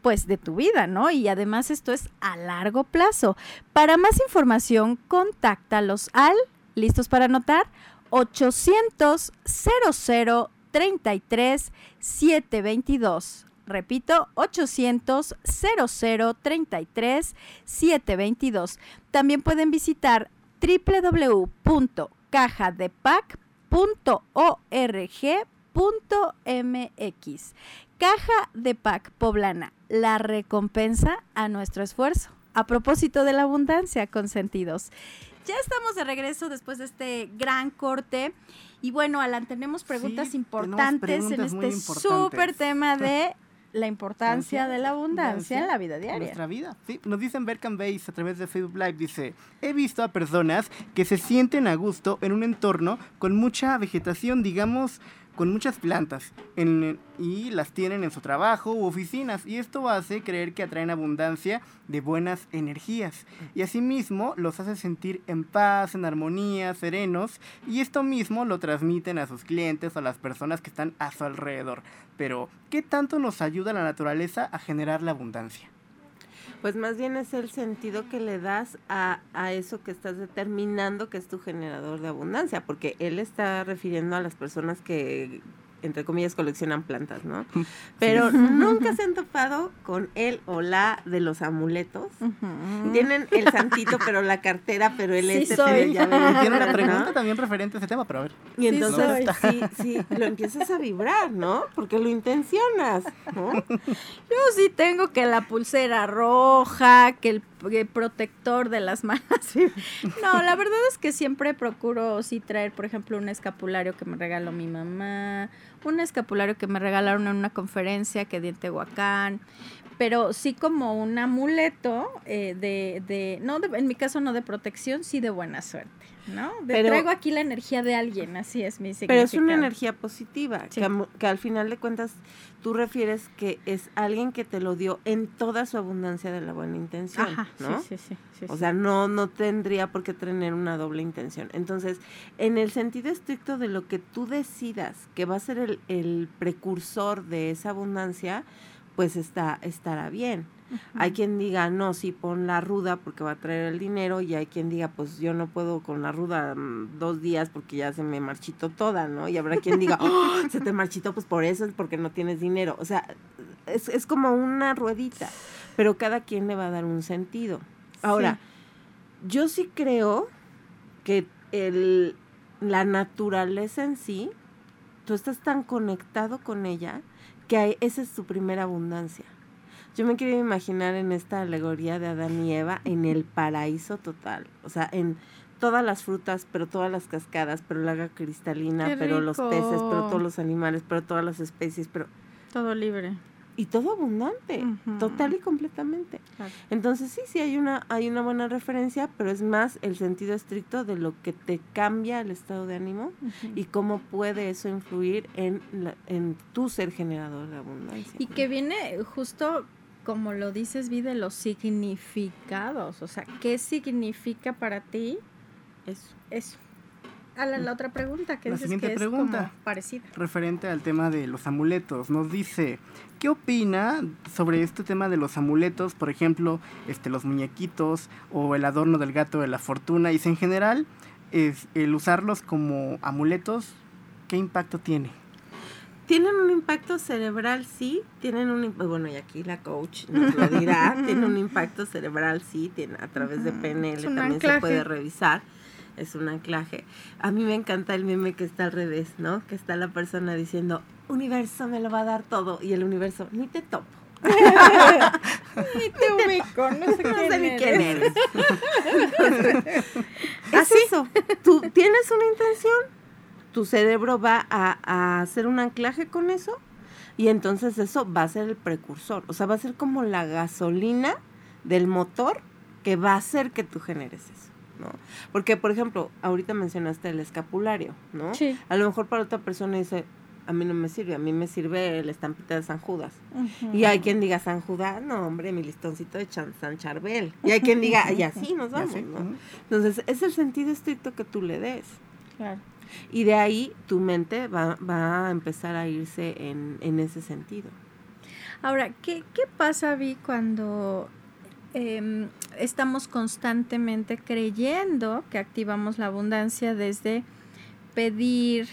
pues de tu vida, ¿no? Y además esto es a largo plazo. Para más información, contáctalos al ¿listos para anotar? 800 00 33 722. Repito, 800 00 33 722. También pueden visitar www.cajadepac.org.mx. Caja de Pac Poblana, la recompensa a nuestro esfuerzo. A propósito de la abundancia, consentidos. Ya estamos de regreso después de este gran corte. Y bueno, Alan, tenemos preguntas Sí, importantes tenemos preguntas en este súper tema de <laughs> la importancia de la abundancia en la vida en diaria. nuestra vida. Sí, nos dicen Berkan Base a través de Facebook Live, dice, he visto a personas que se sienten a gusto en un entorno con mucha vegetación, digamos, con muchas plantas, y las tienen en su trabajo u oficinas, y esto hace creer que atraen abundancia de buenas energías, y asimismo los hace sentir en paz, en armonía, serenos, y esto mismo lo transmiten a sus clientes o a las personas que están a su alrededor. Pero, ¿qué tanto nos ayuda la naturaleza a generar la abundancia? Pues más bien es el sentido que le das a, a eso que estás determinando que es tu generador de abundancia, porque él está refiriendo a las personas que, entre comillas, coleccionan plantas, ¿no? Pero <laughs> nunca se han topado con él o la de los amuletos. Tienen el santito, pero la cartera, pero el Sí este, soy. pero el llavero, Tiene una ¿no? pregunta también referente a ese tema, pero a ver. Y Sí entonces sí, sí, lo empiezas a vibrar, ¿no? Porque lo intencionas, ¿no? <laughs> Yo sí tengo que la pulsera roja, que el, que el protector de las vib- <laughs> No, la verdad es que siempre procuro sí traer, por ejemplo, un escapulario que me regaló mi mamá, un escapulario que me regalaron en una conferencia que di en Tehuacán, pero sí como un amuleto eh, de, de, no, de- en mi caso no de protección, sí de buena suerte, ¿no? De, Pero- traigo aquí la energía de alguien, así es mi Pero es una significado. energía positiva, Sí. que, que al final de cuentas tú refieres que es alguien que te lo dio en toda su abundancia de la buena intención, Ajá, ¿no? sí, sí, sí, sí, O sea, no, no tendría por qué tener una doble intención. Entonces, en el sentido estricto de lo que tú decidas que va a ser el, el precursor de esa abundancia, pues está, estará bien. Hay quien diga, no, sí, pon la ruda porque va a traer el dinero, y hay quien diga, pues yo no puedo con la ruda mm, dos días porque ya se me marchitó toda, ¿no? Y habrá quien diga, <laughs> "Oh, se te marchitó, pues por eso es porque no tienes dinero. O sea, es, es como una ruedita, pero cada quien le va a dar un sentido. Ahora, yo sí creo que el, la naturaleza en sí, tú estás tan conectado con ella que hay- esa es tu primera abundancia. Yo me quiero imaginar en esta alegoría de Adán y Eva en el paraíso total, o sea, en todas las frutas, pero todas las cascadas, pero el agua cristalina, pero los peces, pero todos los animales, pero todas las especies, pero Todo libre. Y todo abundante, total y completamente. Claro. Entonces sí, sí hay una, hay una buena referencia, pero es más el sentido estricto de lo que te cambia el estado de ánimo y cómo puede eso influir en, la- en tu ser generador de abundancia. Y que viene justo como lo dices, Vi, de los significados. O sea, ¿qué significa para ti Eso. eso? A la, la otra pregunta que La dices siguiente que es pregunta. como parecida. referente al tema de los amuletos. Nos dice, ¿qué opina sobre este tema de los amuletos? Por ejemplo, este, los muñequitos o el adorno del gato de la fortuna. Y si en general, es, el usarlos como amuletos, ¿qué impacto tiene? Tienen un impacto cerebral, sí, tienen un bueno, y aquí la coach nos lo dirá, <laughs> tiene un impacto cerebral, sí, tiene, a través de. PNL también se puede revisar, es un anclaje. A mí me encanta el meme que está al revés, ¿no? Que está la persona diciendo, universo me lo va a dar todo, y el universo, ni te topo. <laughs> Ni te ubico, no sé, No quién sé ni quién eres. <laughs> es eso. Tú tienes una intención, tu cerebro va a, a hacer un anclaje con eso y entonces eso va a ser el precursor. O sea, va a ser como la gasolina del motor que va a hacer que tú generes eso. ¿No? Porque, por ejemplo, ahorita mencionaste el escapulario, ¿no? Sí. A lo mejor para otra persona dice, a mí no me sirve, a mí me sirve la estampita de San Judas. Y hay quien diga San Judas, no, hombre, mi listoncito de Chan- San Charbel. Y hay quien diga, y así nos vamos, ¿no? Entonces, es el sentido estricto que tú le des. Claro. Y de ahí tu mente va, va a empezar a irse en, en ese sentido. Ahora, ¿qué, qué pasa, Vi, cuando em, estamos constantemente creyendo que activamos la abundancia desde pedir,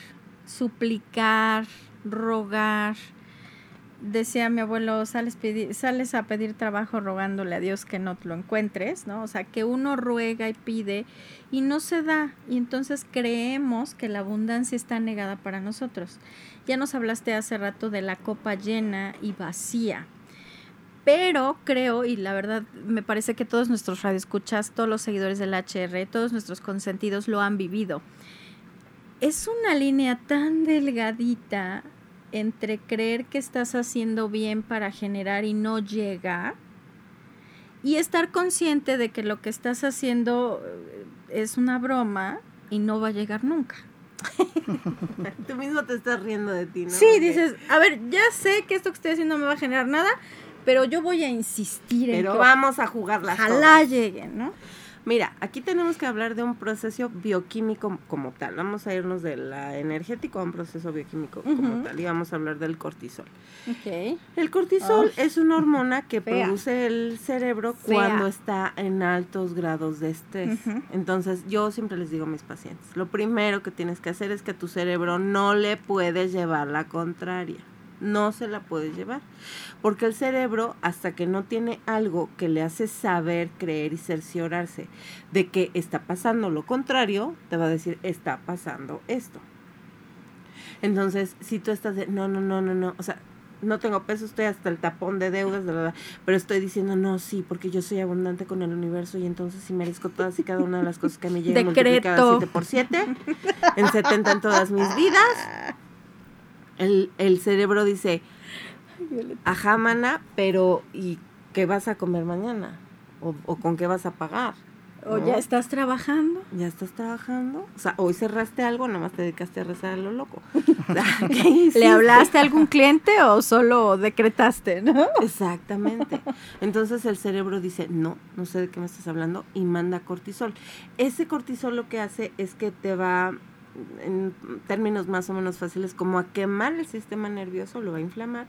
suplicar, rogar? Decía mi abuelo, sales, pedi- sales a pedir trabajo rogándole a Dios que no te lo encuentres, ¿no? O sea, que uno ruega y pide y no se da. Y entonces creemos que la abundancia está negada para nosotros. Ya nos hablaste hace rato de la copa llena y vacía. Pero creo, y la verdad me parece que todos nuestros radioescuchas, todos los seguidores del HR, todos nuestros consentidos lo han vivido. Es una línea tan delgadita entre creer que estás haciendo bien para generar y no llega, y estar consciente de que lo que estás haciendo eh, es una broma y no va a llegar nunca. <laughs> Tú mismo te estás riendo de ti, ¿no? Sí, dices, a ver, ya sé que esto que estoy haciendo no me va a generar nada, pero yo voy a insistir en Pero que vamos a jugarla. ojalá lleguen, ¿no? Mira, aquí tenemos que hablar de un proceso bioquímico como tal. Vamos a irnos de la energético a un proceso bioquímico como tal. Y vamos a hablar del cortisol. Ok. El cortisol es una hormona que Fea. produce el cerebro Fea. cuando está en altos grados de estrés. Entonces, yo siempre les digo a mis pacientes, lo primero que tienes que hacer es que a tu cerebro no le puedes llevar la contraria. No se la puedes llevar. Porque el cerebro, hasta que no tiene algo que le hace saber, creer y cerciorarse de que está pasando lo contrario, te va a decir, está pasando esto. Entonces, si tú estás de, no, no, no, no, no, o sea, no tengo peso, estoy hasta el tapón de deudas, bla, pero estoy diciendo, no, sí, porque yo soy abundante con el universo y entonces sí merezco todas y cada una de las cosas que me llegan <laughs> multiplicadas Decreto. 7 por 7, en 70 en todas mis vidas. El, el cerebro dice, ajá, mana, pero ¿y qué vas a comer mañana? ¿O, o con qué vas a pagar? O ya estás trabajando. ¿Ya estás trabajando? O sea, hoy cerraste algo, nada más te dedicaste a rezar a lo loco. <laughs> ¿Le hablaste a algún cliente o solo decretaste, no? Exactamente. Entonces el cerebro dice, no, no sé de qué me estás hablando, y manda cortisol. Ese cortisol lo que hace es que te va, en términos más o menos fáciles, como a quemar el sistema nervioso, lo va a inflamar.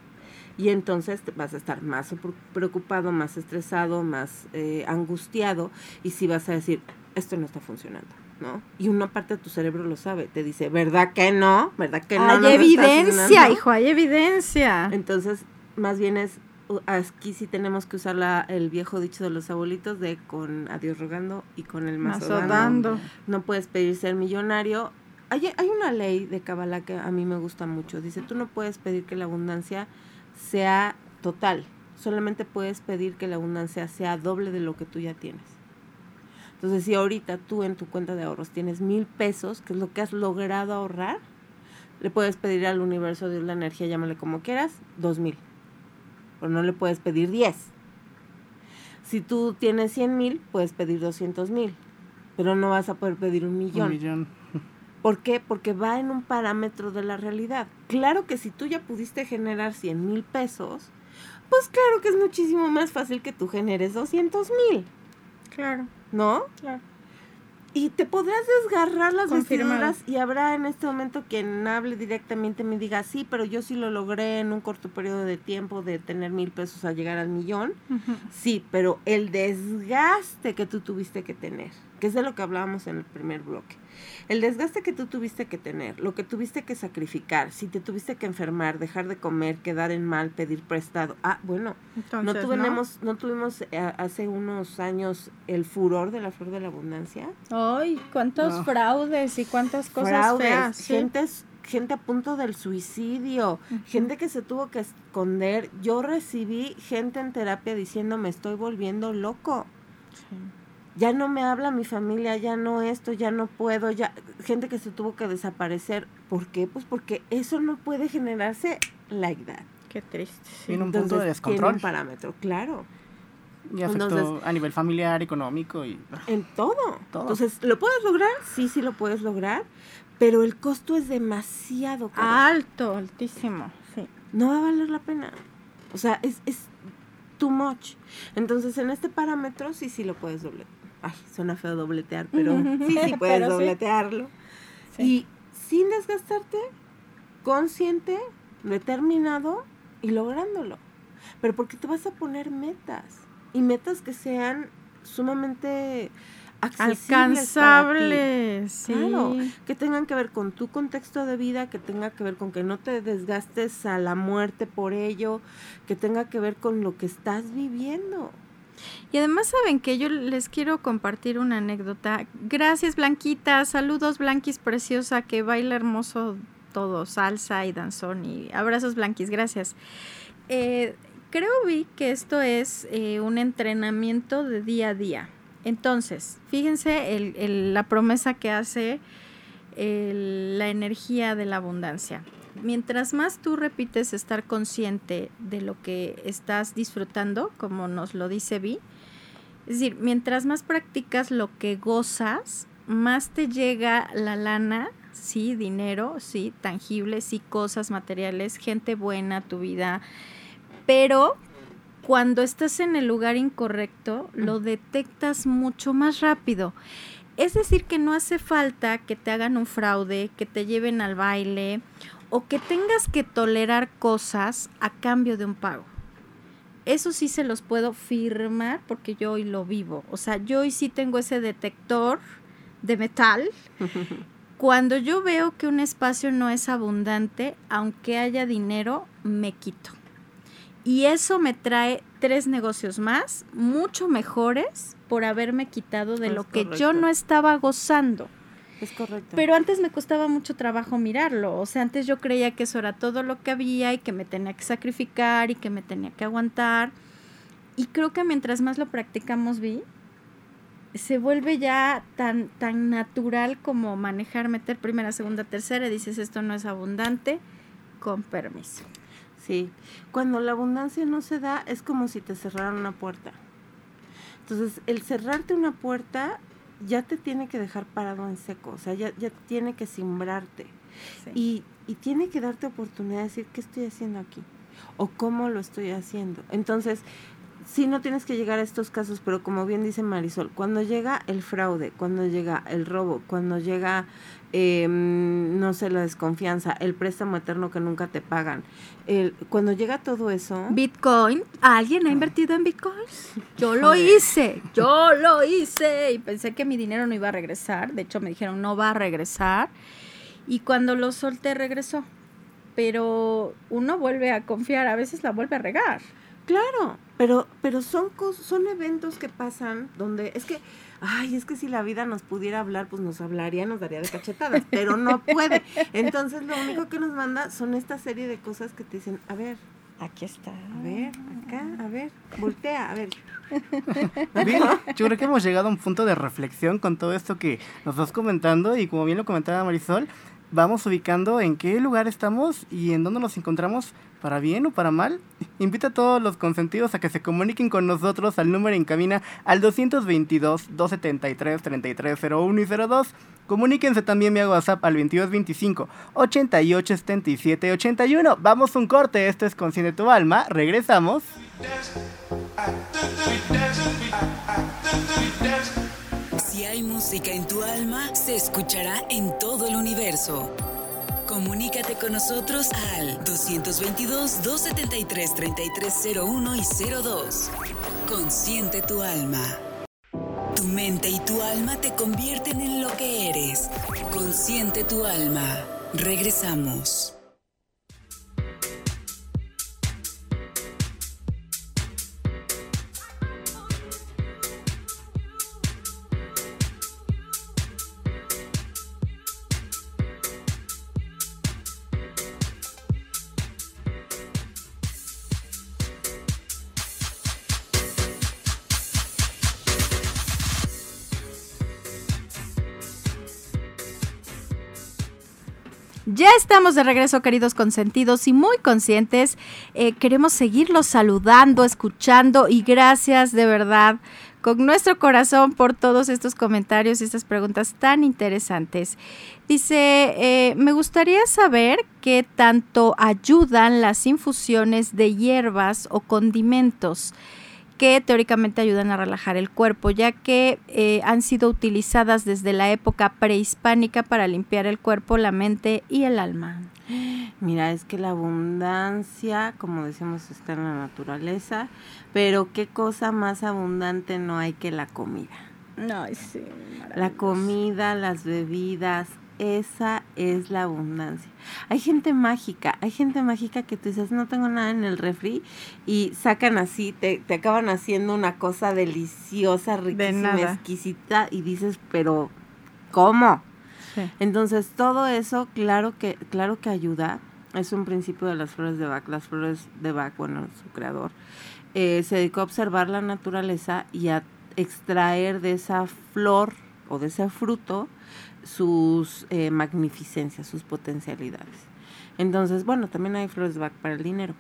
Y entonces te vas a estar más pre- preocupado, más estresado, más eh, angustiado, y si vas a decir, esto no está funcionando, ¿no? Y una parte de tu cerebro lo sabe, te dice, ¿verdad que no? ¿Verdad que no? hay evidencia, funcionando?" hijo, hay evidencia. Entonces, más bien es, u- aquí sí tenemos que usar la, el viejo dicho de los abuelitos de con a Dios rogando y con el mazo, Mazo dando. dando. No puedes pedir ser millonario. Hay, una ley de Kabbalah que a mí me gusta mucho. Dice, tú no puedes pedir que la abundancia sea total. Solamente puedes pedir que la abundancia sea doble de lo que tú ya tienes. Entonces, si ahorita tú en tu cuenta de ahorros tienes mil pesos, que es lo que has logrado ahorrar, le puedes pedir al universo, Dios, la energía, llámale como quieras, dos mil. Pero no le puedes pedir diez. Si tú tienes cien mil, puedes pedir doscientos mil. Pero no vas a poder pedir un millón. Un millón. ¿Por qué? Porque va en un parámetro de la realidad. Claro que si tú ya pudiste generar 100 mil pesos, pues claro que es muchísimo más fácil que tú generes 200 mil, Claro, ¿no? claro. Y te podrás desgarrar las Confirmado. vestiduras y habrá en este momento quien hable directamente y me diga, sí, pero yo sí lo logré en un corto periodo de tiempo de tener mil pesos a llegar al millón. Sí, pero el desgaste que tú tuviste que tener, que es de lo que hablábamos en el primer bloque, el desgaste que tú tuviste que tener, lo que tuviste que sacrificar, si te tuviste que enfermar, dejar de comer, quedar en mal, pedir prestado. Ah, bueno, Entonces, ¿no tuvimos, ¿no? tuvimos eh, hace unos años el furor de la flor de la abundancia? Ay, cuántos No. fraudes y cuántas cosas Fraudes, feas. sí. gente, gente a punto del suicidio, gente que se tuvo que esconder. Yo recibí gente en terapia diciendo me estoy volviendo loco. Ya no me habla mi familia, ya no esto, ya no puedo, ya gente que se tuvo que desaparecer. ¿Por qué? Pues porque eso no puede generarse like that. Qué triste. sí. Tiene un punto de Tiene descontrol. un parámetro, claro. Y afectó Entonces- a nivel familiar, económico y... En todo. Todo. Entonces, ¿lo puedes lograr? Sí, sí lo puedes lograr, pero el costo es demasiado caro. Alto, altísimo. Sí. no va a valer la pena. O sea, es, es too much. Entonces, en este parámetro sí, sí lo puedes dobletear. Ay, suena feo dobletear, pero <laughs> sí, sí puedes Pero dobletearlo. Sí. Y sin desgastarte, consciente, determinado y lográndolo. Pero porque te vas a poner metas. Y metas que sean sumamente accesibles para ti. Alcanzable, sí. Claro, que tengan que ver con tu contexto de vida, que tenga que ver con que no te desgastes a la muerte por ello, que tenga que ver con lo que estás viviendo. Y además saben que yo les quiero compartir una anécdota. Gracias Blanquita, saludos Blanquis preciosa que baila hermoso todo, salsa y danzón y abrazos Blanquis, gracias. Eh, creo vi que esto es eh, un entrenamiento de día a día. Entonces, fíjense el- el- la promesa que hace el- la energía de la abundancia. Mientras más tú repites estar consciente de lo que estás disfrutando, como nos lo dice Vi, es decir, mientras más practicas lo que gozas, más te llega la lana, sí, dinero, sí, tangible, sí, cosas materiales, gente buena, tu vida, pero cuando estás en el lugar incorrecto, lo detectas mucho más rápido. Es decir, que no hace falta que te hagan un fraude, que te lleven al baile o que tengas que tolerar cosas a cambio de un pago. Eso sí se los puedo firmar porque yo hoy lo vivo. O sea, yo hoy sí tengo ese detector de metal. <laughs> Cuando yo veo que un espacio no es abundante, aunque haya dinero, me quito. Y eso me trae tres negocios más, mucho mejores, por haberme quitado de lo que yo no estaba gozando. Es correcto. Pero antes me costaba mucho trabajo mirarlo. O sea, antes yo creía que eso era todo lo que había y que me tenía que sacrificar y que me tenía que aguantar. Y creo que mientras más lo practicamos, vi, se vuelve ya tan, tan natural como manejar, meter primera, segunda, tercera. Y dices, esto no es abundante, con permiso. Sí, cuando la abundancia no se da es como si te cerraran una puerta. Entonces, el cerrarte una puerta ya te tiene que dejar parado en seco, o sea, ya, ya tiene que simbrarte. Y, y tiene que darte oportunidad de decir, ¿qué estoy haciendo aquí? O cómo lo estoy haciendo. Entonces, sí no tienes que llegar a estos casos, pero como bien dice Marisol, cuando llega el fraude, cuando llega el robo, cuando llega, em, no sé, la desconfianza, el préstamo eterno que nunca te pagan, el, cuando llega todo eso... Bitcoin, ¿alguien ha invertido en Bitcoins? <laughs> Yo lo hice, yo lo hice y pensé que mi dinero no iba a regresar, de hecho me dijeron no va a regresar y cuando lo solté regresó, pero uno vuelve a confiar, a veces la vuelve a regar. Claro, pero, pero son son eventos que pasan donde es que, ay, es que si la vida nos pudiera hablar, pues nos hablaría, nos daría de cachetadas, <laughs> pero no puede. Entonces lo único que nos manda son esta serie de cosas que te dicen, a ver, aquí está. A ver, acá, a ver, voltea, a ver. <laughs> Bien, yo creo que hemos llegado a un punto de reflexión con todo esto que nos vas comentando y como bien lo comentaba Marisol, vamos ubicando en qué lugar estamos y en dónde nos encontramos, para bien o para mal. Invita a todos los consentidos a que se comuniquen con nosotros al número en cabina al 222-273-3301 y 02. Comuníquense también vía WhatsApp al 2225 8877 81. Vamos un corte, esto es Consciente tu alma. Regresamos. Si hay música en tu alma, se escuchará en todo el universo. Comunícate con nosotros al 222-273-3301 y 02. Consciente tu alma. Tu mente y tu alma te convierten en lo que eres. Consciente tu alma. Regresamos. Estamos de regreso, queridos consentidos y muy conscientes. Eh, queremos seguirlos saludando, escuchando y gracias de verdad con nuestro corazón por todos estos comentarios y estas preguntas tan interesantes. Dice, eh, me gustaría saber qué tanto ayudan las infusiones de hierbas o condimentos que teóricamente ayudan a relajar el cuerpo, ya que eh, han sido utilizadas desde la época prehispánica para limpiar el cuerpo, la mente y el alma. Mira, es que la abundancia, como decimos, está en la naturaleza, pero qué cosa más abundante no hay que la comida. No, sí, la comida, las bebidas, esa es la abundancia. Hay gente mágica, hay gente mágica que tú dices, no tengo nada en el refri y sacan así, te, te acaban haciendo una cosa deliciosa, riquísima, exquisita y dices, pero ¿cómo? Entonces todo eso, claro que, claro que ayuda. Es un principio de las flores de Bach. Las flores de Bach, bueno, su creador, eh, se dedicó a observar la naturaleza y a extraer de esa flor o de ese fruto sus eh, magnificencias, sus potencialidades. Entonces, bueno, también hay flores de Bach para el dinero.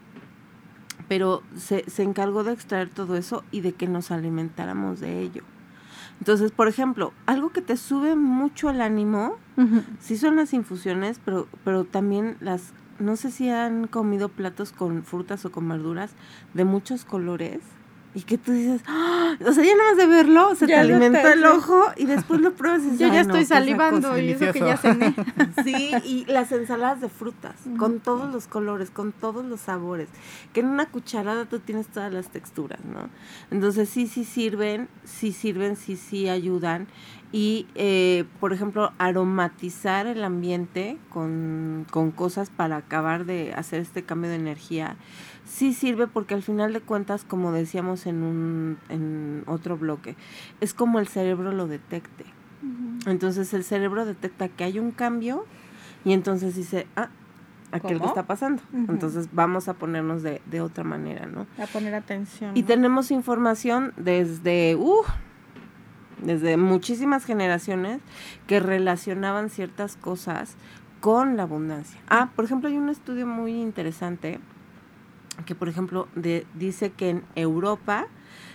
Pero se, se encargó de extraer todo eso y de que nos alimentáramos de ello. Entonces, por ejemplo, algo que te sube mucho el ánimo, sí son las infusiones, pero, pero también las, no sé si han comido platos con frutas o con verduras de muchos colores y que tú dices, ¡Ah! o sea, ya nada más de verlo, se te alimentó el ojo y después lo pruebas y dices, Yo ya "Ay, estoy no, salivando y eso que ya cené. <laughs> Sí, y las ensaladas de frutas, con todos los colores, con todos los sabores, que en una cucharada tú tienes todas las texturas, ¿no? Entonces sí, sí sirven, sí sirven, sí, sí ayudan. Y, eh, por ejemplo, aromatizar el ambiente con, con cosas para acabar de hacer este cambio de energía, sí sirve porque al final de cuentas, como decíamos en, un, en otro bloque, es como el cerebro lo detecte. Entonces el cerebro detecta que hay un cambio y entonces dice, ah, algo ¿Cómo? está pasando. Entonces vamos a ponernos de, de otra manera, ¿no? A poner atención. Y ¿no? tenemos información desde, uh, desde muchísimas generaciones que relacionaban ciertas cosas con la abundancia. Ah, por ejemplo, hay un estudio muy interesante que, por ejemplo, de- dice que en Europa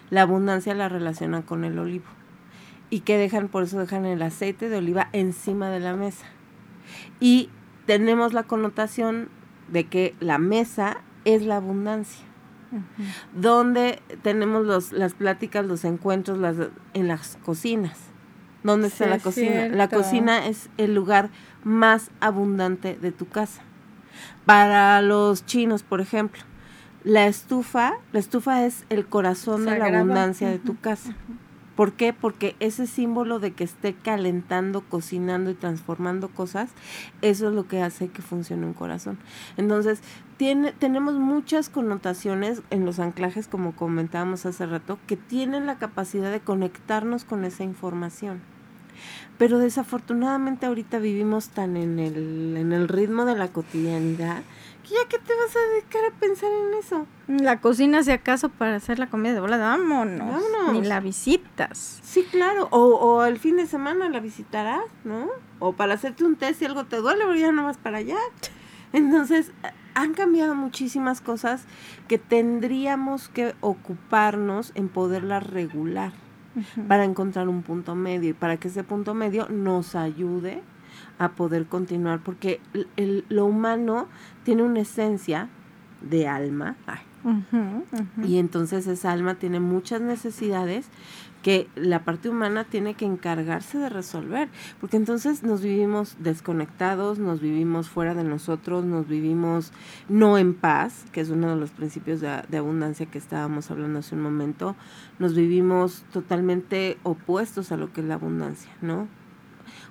la abundancia la relacionan con el olivo y que dejan, por eso dejan el aceite de oliva encima de la mesa. Y tenemos la connotación de que la mesa es la abundancia donde tenemos los, las pláticas, los encuentros las, en las cocinas. ¿Dónde está la cocina? La cocina es el lugar más abundante de tu casa. Para los chinos, por ejemplo, la estufa, la estufa es el corazón de la abundancia de tu casa. ¿Por qué? Porque ese símbolo de que esté calentando, cocinando y transformando cosas, eso es lo que hace que funcione un corazón. Entonces, tiene, tenemos muchas connotaciones en los anclajes, como comentábamos hace rato, que tienen la capacidad de conectarnos con esa información. Pero desafortunadamente ahorita vivimos tan en el, en el ritmo de la cotidianidad ya que te vas a dedicar a pensar en eso. La cocina, si acaso, para hacer la comida de volada, vámonos. Vámonos. Ni la visitas. Sí, claro. O, o el fin de semana la visitarás, ¿no? O para hacerte un test si algo te duele, pero ya no vas para allá. Entonces, han cambiado muchísimas cosas que tendríamos que ocuparnos en poderlas regular para encontrar un punto medio y para que ese punto medio nos ayude a poder continuar, porque el- el- lo humano tiene una esencia de alma. Ay, y entonces esa alma tiene muchas necesidades que la parte humana tiene que encargarse de resolver, porque entonces nos vivimos desconectados, nos vivimos fuera de nosotros, nos vivimos no en paz, que es uno de los principios de, de abundancia que estábamos hablando hace un momento, nos vivimos totalmente opuestos a lo que es la abundancia, ¿no?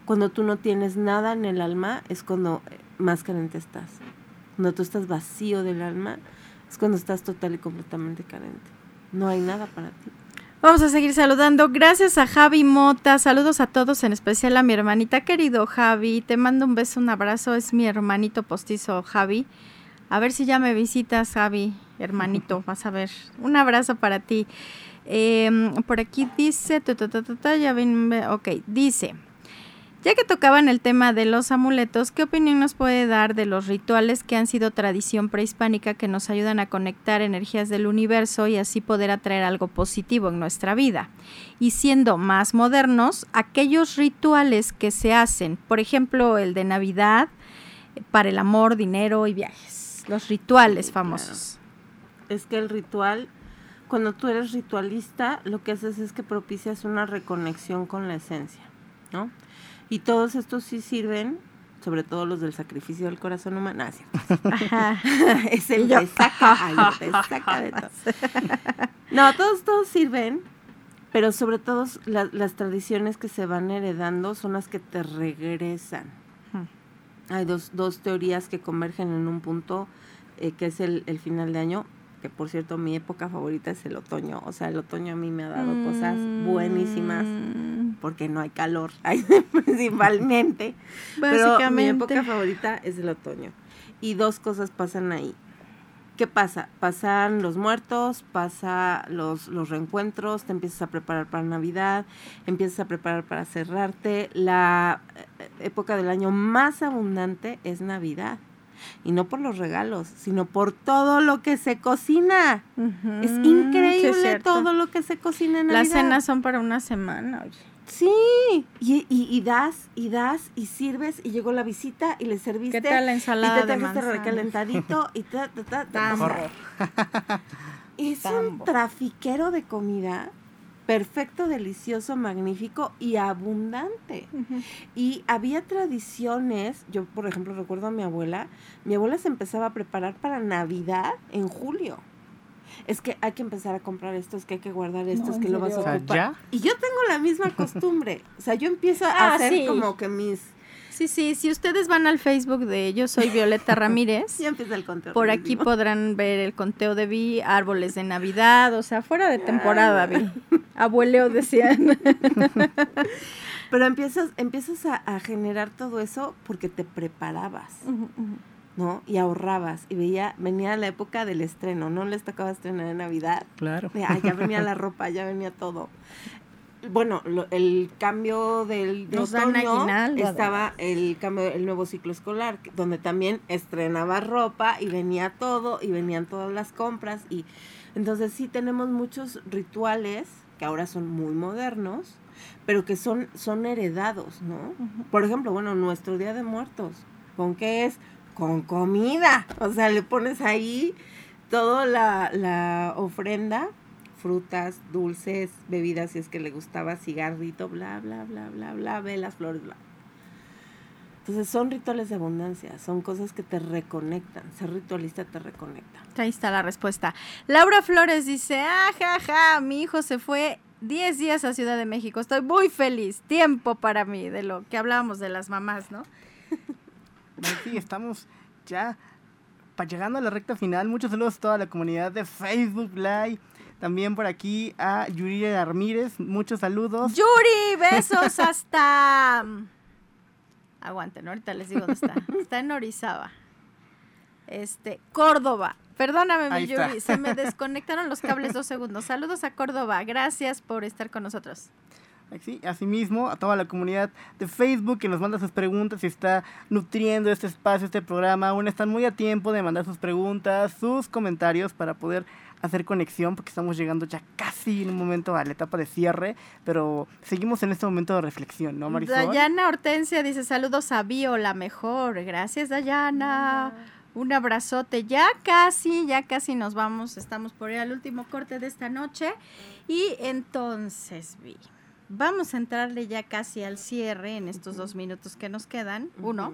Cuando tú no tienes nada en el alma es cuando eh, más carente estás. Cuando tú estás vacío del alma es cuando estás total y completamente carente. No hay nada para ti. Vamos a seguir saludando. Gracias a Javi Mota. Saludos a todos, en especial a mi hermanita querido Javi. Te mando un beso, un abrazo. Es mi hermanito postizo Javi. A ver si ya me visitas, Javi, hermanito. <laughs> Vas a ver. Un abrazo para ti. Eh, por aquí dice, ta, ta, ta, ya ven, ve- ok, dice. Ya que tocaban el tema de los amuletos, ¿qué opinión nos puede dar de los rituales que han sido tradición prehispánica que nos ayudan a conectar energías del universo y así poder atraer algo positivo en nuestra vida? Y siendo más modernos, aquellos rituales que se hacen, por ejemplo, el de Navidad, eh, para el amor, dinero y viajes. Los rituales Sí, famosos. Es que el ritual, cuando tú eres ritualista, lo que haces es que propicias una reconexión con la esencia, ¿no? Y todos estos sí sirven, sobre todo los del sacrificio del corazón humano. Ah, cierto. Ajá. <laughs> es el que saca, ay, de todo. <laughs> No, todos, todos sirven, pero sobre todo la- las tradiciones que se van heredando son las que te regresan. Hay dos, dos teorías que convergen en un punto, eh, que es el, el final de año, que por cierto mi época favorita es el otoño. O sea, el otoño a mí me ha dado cosas buenísimas Mm, porque no hay calor, <laughs> principalmente. <laughs> Pero mi época favorita es el otoño. Y dos cosas pasan ahí. ¿Qué pasa? Pasan los muertos, pasa los, los reencuentros, te empiezas a preparar para Navidad, empiezas a preparar para cerrarte. La eh, época del año más abundante es Navidad. Y no por los regalos, sino por todo lo que se cocina. Es Ujú, sí, increíble cierto. todo lo que se cocina en Navidad. Las cenas son para una semana, oye. Sí, y, y, y das, y das, y sirves, y llegó la visita, y le serviste. ¿Qué tal la ensalada Y te trajiste recalentadito, <laughs> y ta, ta, ta, ta, Tambo. <laughs> Es un Tambo. trafiquero de comida perfecto, delicioso, magnífico y abundante. Y había tradiciones, yo por ejemplo recuerdo a mi abuela, mi abuela se empezaba a preparar para Navidad en julio. Es que hay que empezar a comprar esto, es que hay que guardar esto, No, es ¿en que lo vas O a sea, ocupar. ya. Y yo tengo la misma costumbre. O sea, yo empiezo a Ah, hacer sí. como que mis... Sí, sí, si ustedes van al Facebook de Yo Soy Violeta <laughs> Ramírez, Ya empieza el conteo. por aquí podrán ver el conteo de Vi, árboles de Navidad, o sea, fuera de temporada, Vi. Abueleo decían. <laughs> Pero empiezas, empiezas a, a generar todo eso porque te preparabas, ¿no? Y ahorrabas. Y veía, venía la época del estreno, ¿no? Les tocaba estrenar en Navidad. Claro. Ya venía <laughs> la ropa, ya venía todo. Bueno, lo- el cambio del de otoño estaba el cambio, el nuevo ciclo escolar, donde también estrenaba ropa y venía todo y venían todas las compras y entonces sí tenemos muchos rituales que ahora son muy modernos, pero que son son heredados, ¿no? Por ejemplo, bueno, nuestro Día de Muertos, ¿con qué es? Con comida. O sea, le pones ahí toda la, la ofrenda, frutas, dulces, bebidas, si es que le gustaba, cigarrito, bla, bla, bla, bla, bla, velas, flores, bla. Entonces son rituales de abundancia, son cosas que te reconectan. Ser ritualista te reconecta. Ahí está la respuesta. Laura Flores dice, ah, ja, ja, mi hijo se fue 10 días a Ciudad de México. Estoy muy feliz. Tiempo para mí, de lo que hablábamos de las mamás, ¿no? <laughs> Pues sí, estamos ya llegando a la recta final. Muchos saludos a toda la comunidad de Facebook Live. También por aquí a Yuri Ramírez. Muchos saludos. Yuri, <laughs> besos hasta... Aguanten, ahorita les digo dónde está. Está en Orizaba. Este, Córdoba. Perdóname, mi. Yuri, se me <laughs> desconectaron los cables dos segundos. Saludos a Córdoba, gracias por estar con nosotros. Sí, asimismo, a toda la comunidad de Facebook que nos manda sus preguntas y está nutriendo este espacio, este programa. Aún están muy a tiempo de mandar sus preguntas, sus comentarios para poder hacer conexión, porque estamos llegando ya casi en un momento a la etapa de cierre, pero seguimos en este momento de reflexión, ¿no, Marisol? Dayana Hortensia dice saludos a Bio, la mejor. Gracias, Dayana. Un abrazote. Ya casi, ya casi nos vamos. Estamos por ir al último corte de esta noche. Y entonces, Vi, vamos a entrarle ya casi al cierre en estos dos minutos que nos quedan. Uno.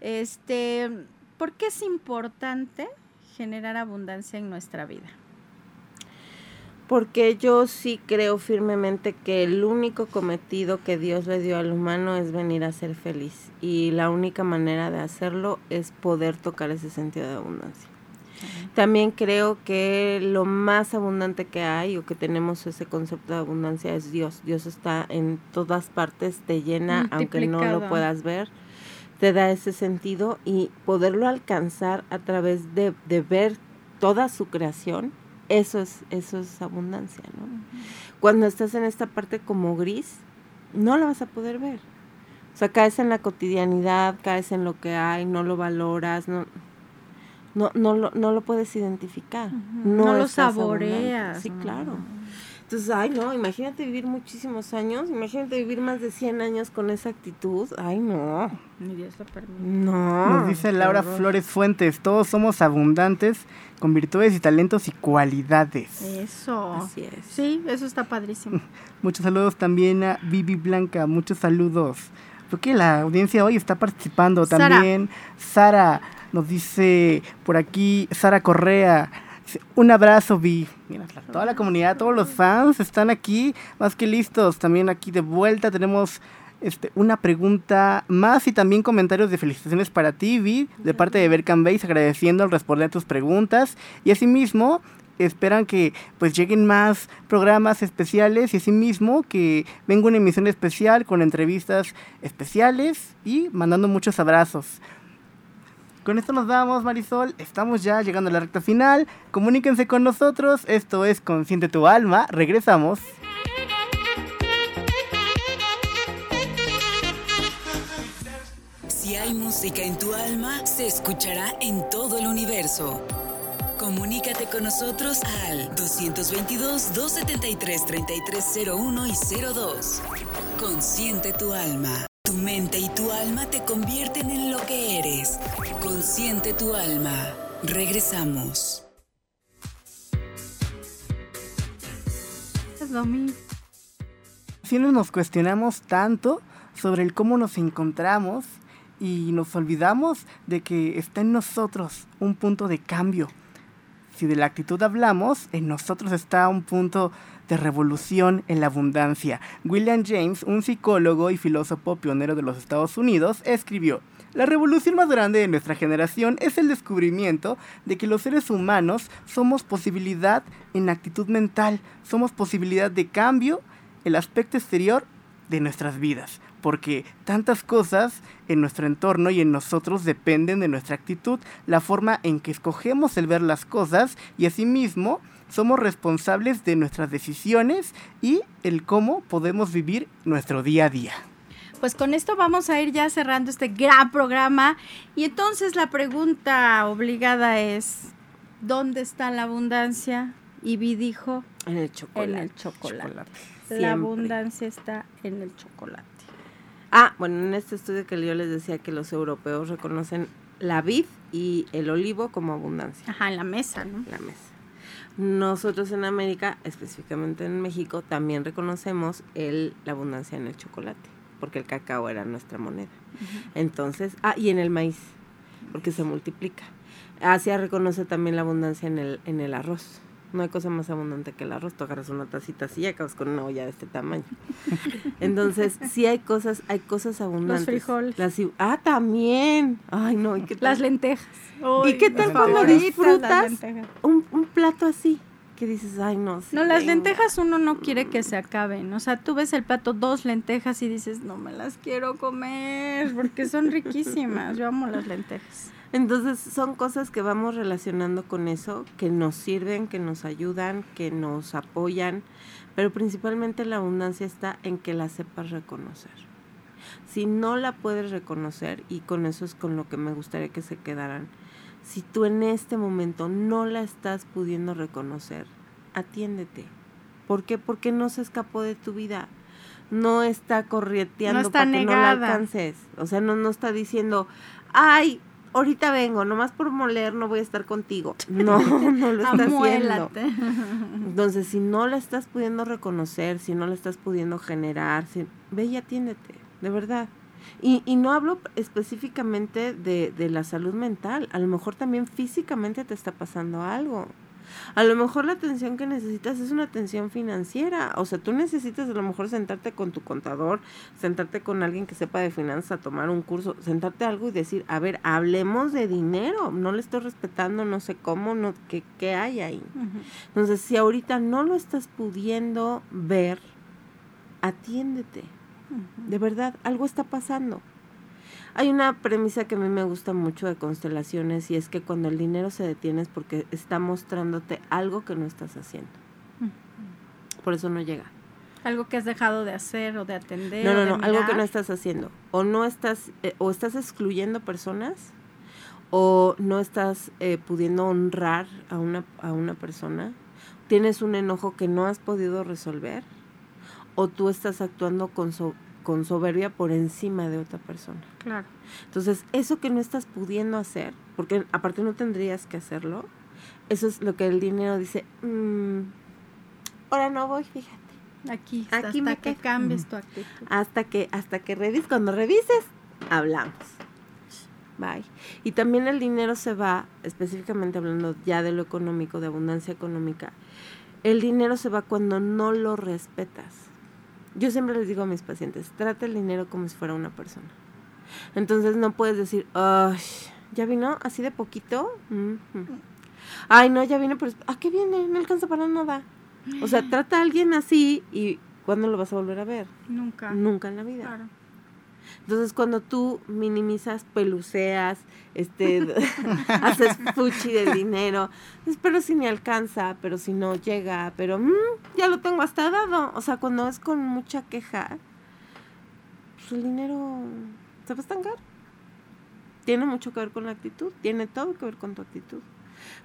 Este, ¿por qué es importante generar abundancia en nuestra vida? Porque yo sí creo firmemente que el único cometido que Dios le dio al humano es venir a ser feliz. Y la única manera de hacerlo es poder tocar ese sentido de abundancia. También creo que lo más abundante que hay o que tenemos ese concepto de abundancia es Dios. Dios está en todas partes, te llena, aunque no lo puedas ver, te da ese sentido y poderlo alcanzar a través de, de ver toda su creación, eso es, eso es abundancia, ¿no? Cuando estás en esta parte como gris, no la vas a poder ver. O sea, caes en la cotidianidad, caes en lo que hay, no lo valoras, no, no, no, lo, no lo puedes identificar. No lo saboreas, abundante. Sí, claro. Entonces, ay, no, imagínate vivir muchísimos años, imagínate vivir más de 100 años con esa actitud. Ay, no, Ni Dios lo permite. no. Nos dice Laura. Flores Fuentes, todos somos abundantes con virtudes y talentos y cualidades. Eso. Así es. Sí, eso está padrísimo. <laughs> Muchos saludos también a Vivi Blanca, muchos saludos. Creo que la audiencia hoy está participando Sara. también. Sara nos dice por aquí, Sara Correa. Un abrazo, Vi. Mira, toda la comunidad, todos los fans están aquí, más que listos. También aquí de vuelta tenemos este, una pregunta más y también comentarios de felicitaciones para ti, Vi, de parte de Berkan Base, agradeciendo al responder tus preguntas. Y asimismo, esperan que pues lleguen más programas especiales y asimismo que venga una emisión especial con entrevistas especiales y mandando muchos abrazos. Con esto nos vamos, Marisol. Estamos ya llegando a la recta final. Comuníquense con nosotros. Esto es Consciente tu alma. Regresamos. Si hay música en tu alma, se escuchará en todo el universo. Comunícate con nosotros al 222-273-3301 y 02. Consciente tu alma. Tu mente y tu alma te convierten en lo que eres. Consciente tu alma. Regresamos. Si nos cuestionamos tanto sobre el cómo nos encontramos y nos olvidamos de que está en nosotros un punto de cambio. Si de la actitud hablamos, en nosotros está un punto de revolución en la abundancia. William James, un psicólogo y filósofo pionero de los Estados Unidos, escribió, la revolución más grande de nuestra generación es el descubrimiento de que los seres humanos somos posibilidad en actitud mental, somos posibilidad de cambio, el aspecto exterior de nuestras vidas, porque tantas cosas en nuestro entorno y en nosotros dependen de nuestra actitud, la forma en que escogemos el ver las cosas y asimismo somos responsables de nuestras decisiones y el cómo podemos vivir nuestro día a día. Pues con esto vamos a ir ya cerrando este gran programa y entonces la pregunta obligada es, ¿dónde está la abundancia? Y Vi dijo, en el chocolate. En el chocolate. La abundancia está en el chocolate. Ah, bueno, en este estudio que yo les decía que los europeos reconocen la vid y el olivo como abundancia. Ajá, en la mesa, ¿no? La mesa. Nosotros en América, específicamente en México, también reconocemos el, la abundancia en el chocolate, porque el cacao era nuestra moneda. Entonces, ah, y en el maíz, porque se multiplica. Asia reconoce también la abundancia en el, en el arroz. No hay cosa más abundante que el arroz. Tú agarras una tacita así y acabas con una olla de este tamaño. <laughs> Entonces, sí hay cosas, hay cosas abundantes. Los frijoles. ah, también. Ay, no. ¿y qué Las lentejas. ¿Y qué tal cuando disfrutas un, un plato así? que dices, ay, no. no, las lentejas uno no quiere que se acaben. O sea, tú ves el plato, dos lentejas y dices, no me las quiero comer porque son riquísimas. Yo amo las lentejas. Entonces son cosas que vamos relacionando con eso, que nos sirven, que nos ayudan, que nos apoyan, pero principalmente la abundancia está en que la sepas reconocer. Si no la puedes reconocer, y con eso es con lo que me gustaría que se quedaran, si tú en este momento no la estás pudiendo reconocer, atiéndete. ¿Por qué? Porque no se escapó de tu vida. No está corrieteando para que no la alcances. O sea, no, no está diciendo, ay, ahorita vengo, nomás por moler no voy a estar contigo. <laughs> No, no lo está haciendo. Entonces, si no la estás pudiendo reconocer, si no la estás pudiendo generar, si, ve y atiéndete, de verdad. Y, y no hablo específicamente de, de la salud mental, a lo mejor también físicamente te está pasando algo. A lo mejor la atención que necesitas es una atención financiera. O sea, tú necesitas a lo mejor sentarte con tu contador, sentarte con alguien que sepa de finanzas, tomar un curso, sentarte algo y decir, a ver, hablemos de dinero. No le estoy respetando, no sé cómo, no, qué, qué hay ahí. Entonces, si ahorita no lo estás pudiendo ver, atiéndete. De verdad, algo está pasando. Hay una premisa que a mí me gusta mucho de constelaciones y es que cuando el dinero se detiene es porque está mostrándote algo que no estás haciendo. Por eso no llega. Algo que has dejado de hacer o de atender. No, no, no, algo que no estás haciendo. O no estás, eh, o estás excluyendo personas, o no estás eh, pudiendo honrar a una, a una persona. Tienes un enojo que no has podido resolver, o tú estás actuando con, so, con soberbia por encima de otra persona. Claro. Entonces, eso que no estás pudiendo hacer, porque aparte no tendrías que hacerlo, eso es lo que el dinero dice, mm, ahora no voy, fíjate. Aquí, Aquí hasta que cambies tu actitud. Hasta que, hasta que revises, cuando revises, hablamos. Bye. Y también el dinero se va, específicamente hablando ya de lo económico, de abundancia económica, el dinero se va cuando no lo respetas yo siempre les digo a mis pacientes, trata el dinero como si fuera una persona. Entonces no puedes decir, ay, ¿ya vino así de poquito? Ay, no, ya vino, pero ¿a qué viene? No alcanza para nada. O sea, trata a alguien así y ¿cuándo lo vas a volver a ver? Nunca. Nunca en la vida. Claro. Entonces, cuando tú minimizas, peluceas, este, <laughs> haces fuchi del dinero, pero si me alcanza, pero si no llega, pero mm, ya lo tengo hasta dado. O sea, cuando es con mucha queja, pues el dinero se va a estancar. tiene mucho que ver con la actitud, tiene todo que ver con tu actitud.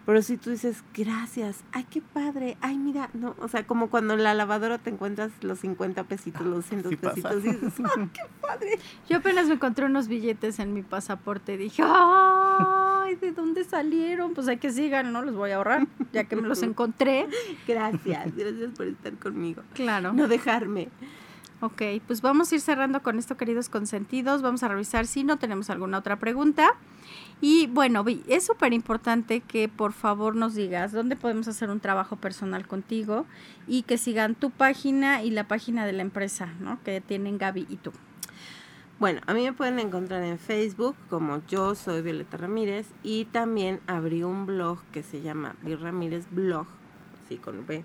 Pero si tú dices, gracias, ay, qué padre, ay, mira, no, o sea, como cuando en la lavadora te encuentras los 50 pesitos, los 200 Sí pasa. pesitos, y dices, ay, qué padre. Yo apenas me encontré unos billetes en mi pasaporte. Dije, ¡ay! ¿De dónde salieron? Pues hay que sigan, ¿no? Los voy a ahorrar, ya que me los <laughs> encontré. Gracias, gracias por estar conmigo. Claro. No dejarme. Ok, pues vamos a ir cerrando con esto, queridos consentidos. Vamos a revisar si no tenemos alguna otra pregunta. Y bueno, es súper importante que por favor nos digas dónde podemos hacer un trabajo personal contigo y que sigan tu página y la página de la empresa, ¿no? Que tienen Gaby y tú. Bueno, a mí me pueden encontrar en Facebook como yo soy Violeta Ramírez y también abrí un blog que se llama Vi Ramírez Blog, sí con B,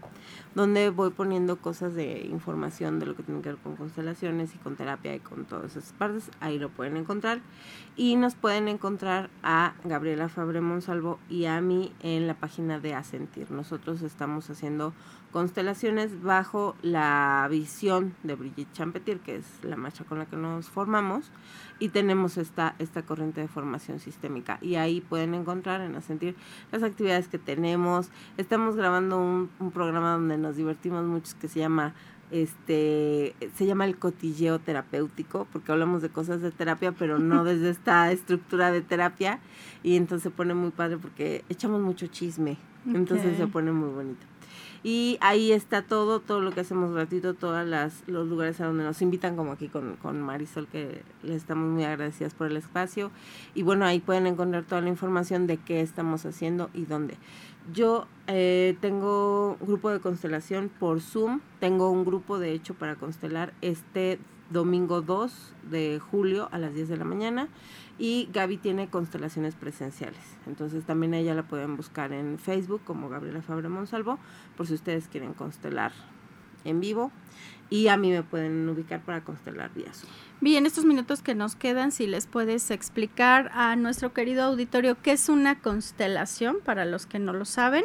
donde voy poniendo cosas de información de lo que tiene que ver con constelaciones y con terapia y con todas esas partes. Ahí lo pueden encontrar. Y nos pueden encontrar a Gabriela Fabre Monsalvo y a mí en la página de Asentir. Nosotros estamos haciendo constelaciones bajo la visión de Brigitte Champetir, que es la maestra con la que nos formamos, y tenemos esta, esta corriente de formación sistémica. Y ahí pueden encontrar en Asentir las actividades que tenemos. Estamos grabando un, un programa donde nos divertimos mucho que se llama este se llama el cotilleo terapéutico porque hablamos de cosas de terapia pero no <laughs> desde esta estructura de terapia y entonces se pone muy padre porque echamos mucho chisme entonces se pone muy bonito y ahí está todo, todo lo que hacemos gratuito, todos los lugares a donde nos invitan, como aquí con, con Marisol, que le estamos muy agradecidas por el espacio. Y bueno, ahí pueden encontrar toda la información de qué estamos haciendo y dónde. Yo eh, tengo grupo de constelación por Zoom, tengo un grupo de hecho para constelar este domingo 2 de julio a las 10 de la mañana y Gaby tiene constelaciones presenciales. Entonces también ella la pueden buscar en Facebook como Gabriela Fabre Monsalvo por si ustedes quieren constelar en vivo y a mí me pueden ubicar para constelar vía. Bien, estos minutos que nos quedan, si les puedes explicar a nuestro querido auditorio qué es una constelación para los que no lo saben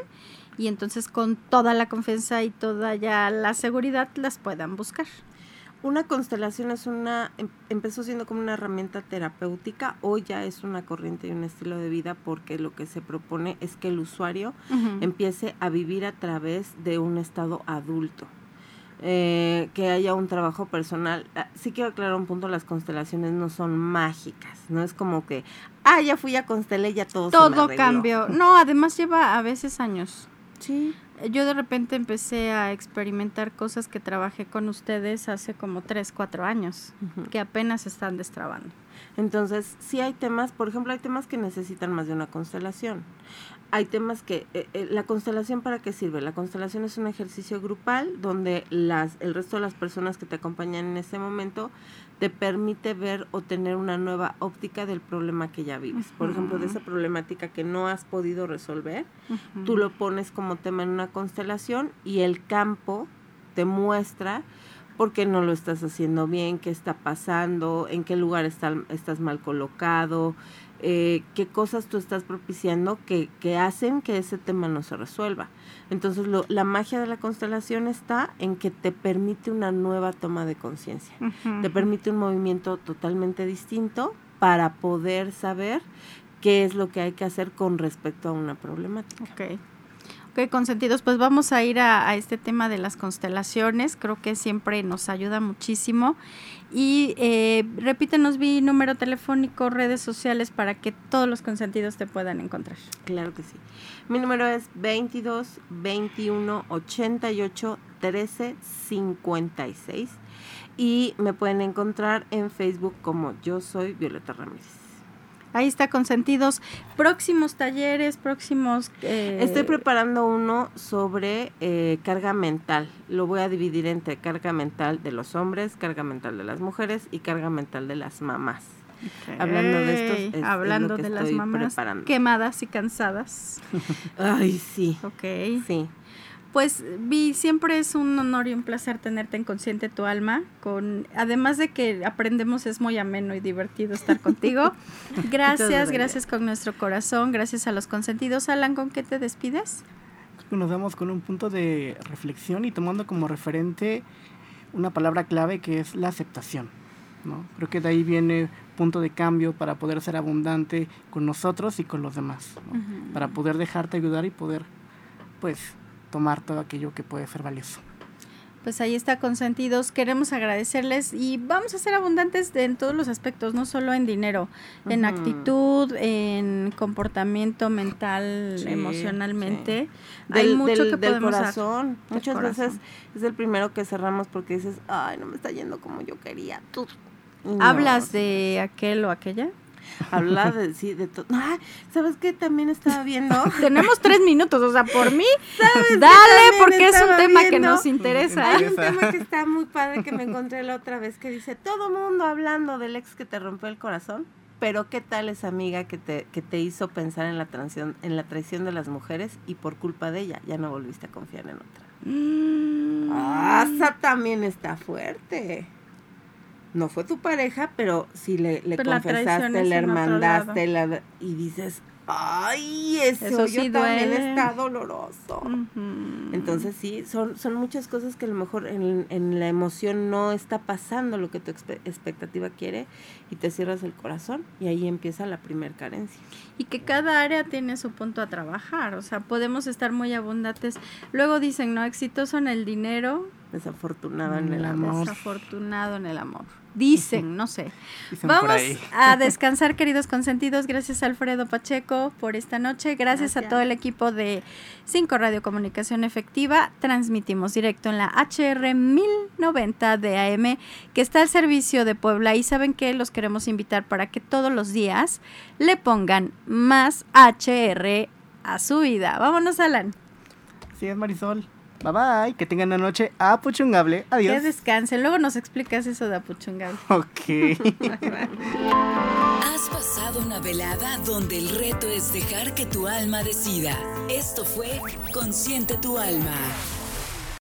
y entonces con toda la confianza y toda ya la seguridad las puedan buscar. Una constelación es una, em- empezó siendo como una herramienta terapéutica, hoy ya es una corriente y un estilo de vida porque lo que se propone es que el usuario empiece a vivir a través de un estado adulto. Eh, que haya un trabajo personal. Ah, Sí quiero aclarar un punto, las constelaciones no son mágicas, no es como que, ah, ya fui a constelé, ya todo se me Todo arregló". cambió. <laughs> No, además lleva a veces años. Sí. Yo de repente empecé a experimentar cosas que trabajé con ustedes hace como 3, 4 años, que apenas están destrabando. Entonces, sí hay temas, por ejemplo, hay temas que necesitan más de una constelación. Hay temas que, eh, eh, la constelación para qué sirve? La constelación es un ejercicio grupal donde las, el resto de las personas que te acompañan en ese momento te permite ver o tener una nueva óptica del problema que ya vives. Por ejemplo, de esa problemática que no has podido resolver, tú lo pones como tema en una constelación y el campo te muestra por qué no lo estás haciendo bien, qué está pasando, en qué lugar está- estás mal colocado, eh, qué cosas tú estás propiciando que, que hacen que ese tema no se resuelva. Entonces, lo- la magia de la constelación está en que te permite una nueva toma de conciencia, te permite un movimiento totalmente distinto para poder saber qué es lo que hay que hacer con respecto a una problemática. Ok, consentidos, pues vamos a ir a, este tema de las constelaciones. Creo que siempre nos ayuda muchísimo. Y eh, repítenos, vi número telefónico, redes sociales para que todos los consentidos te puedan encontrar. Claro que sí. Mi número es 22 21 88 13 56 y me pueden encontrar en Facebook como yo soy Violeta Ramírez. Ahí está, consentidos. Próximos talleres, próximos... eh, Estoy preparando uno sobre eh, carga mental. Lo voy a dividir entre carga mental de los hombres, carga mental de las mujeres y carga mental de las mamás. hablando de estos, es- es lo hablando que de las mamás preparando. quemadas y cansadas. <laughs> Ay, sí. Ok. Sí. Pues Vi, siempre es un honor y un placer tenerte en Consciente tu Alma. Con, además de que aprendemos, es muy ameno y divertido estar contigo. <laughs> Gracias, gracias. con nuestro corazón, gracias a los consentidos. Alan, ¿con qué te despides? Creo que nos vamos con un punto de reflexión y tomando como referente una palabra clave que es la aceptación. ¿no? Creo que de ahí viene punto de cambio para poder ser abundante con nosotros y con los demás, ¿no? para poder dejarte ayudar y poder, pues, tomar todo aquello que puede ser valioso. Pues ahí está consentidos. Queremos agradecerles y vamos a ser abundantes de- en todos los aspectos, no solo en dinero, en actitud, en comportamiento mental, Sí, emocionalmente. Del, Hay mucho del- que del podemos corazón. Del Muchas corazón. veces es el primero que cerramos porque dices, ay, no me está yendo como yo quería. Tú. Y no, ¿Hablas de aquel o aquella? Habla <laughs> de, sí, de todo. Ay, ¿sabes qué? También estaba viendo. <laughs> Tenemos tres minutos, o sea, por mí, <laughs> qué dale, porque es un tema que nos interesa. Hay un tema que está muy padre que me encontré la otra vez que dice, todo mundo hablando del ex que te rompió el corazón, pero ¿qué tal esa amiga que te, que te hizo pensar en la, traición, en la traición de las mujeres y por culpa de ella ya no volviste a confiar en otra? Mm. Ah, esa también está fuerte. No fue tu pareja, pero sí le, le confesaste, es le hermandaste la- y dices, ay, ese Eso hoyo sí también duele. está doloroso. Entonces sí, son, son muchas cosas que a lo mejor en, en la emoción no está pasando lo que tu expe- expectativa quiere y te cierras el corazón y ahí empieza la primer carencia. y que cada área tiene su punto a trabajar, o sea, podemos estar muy abundantes. Luego dicen, ¿no? Exitoso en el dinero, Desafortunado en el amor. amor. desafortunado en el amor. Dicen, no sé. Dicen Vamos a <laughs> descansar, queridos consentidos. Gracias, Alfredo Pacheco, por esta noche. Gracias, a todo el equipo de 5 Radio Comunicación Efectiva. Transmitimos directo en la HR 1090 de AM, que está al servicio de Puebla. Y saben que los queremos invitar para que todos los días le pongan más HR a su vida. Vámonos, Alan. Así es, Marisol. Bye bye. Que tengan una noche apuchungable. Que Adiós. descansen. Luego nos explicas eso de Apuchungal. <laughs> Ok. <laughs> Has pasado una velada donde el reto es dejar que tu alma decida. Esto fue Consciente tu alma.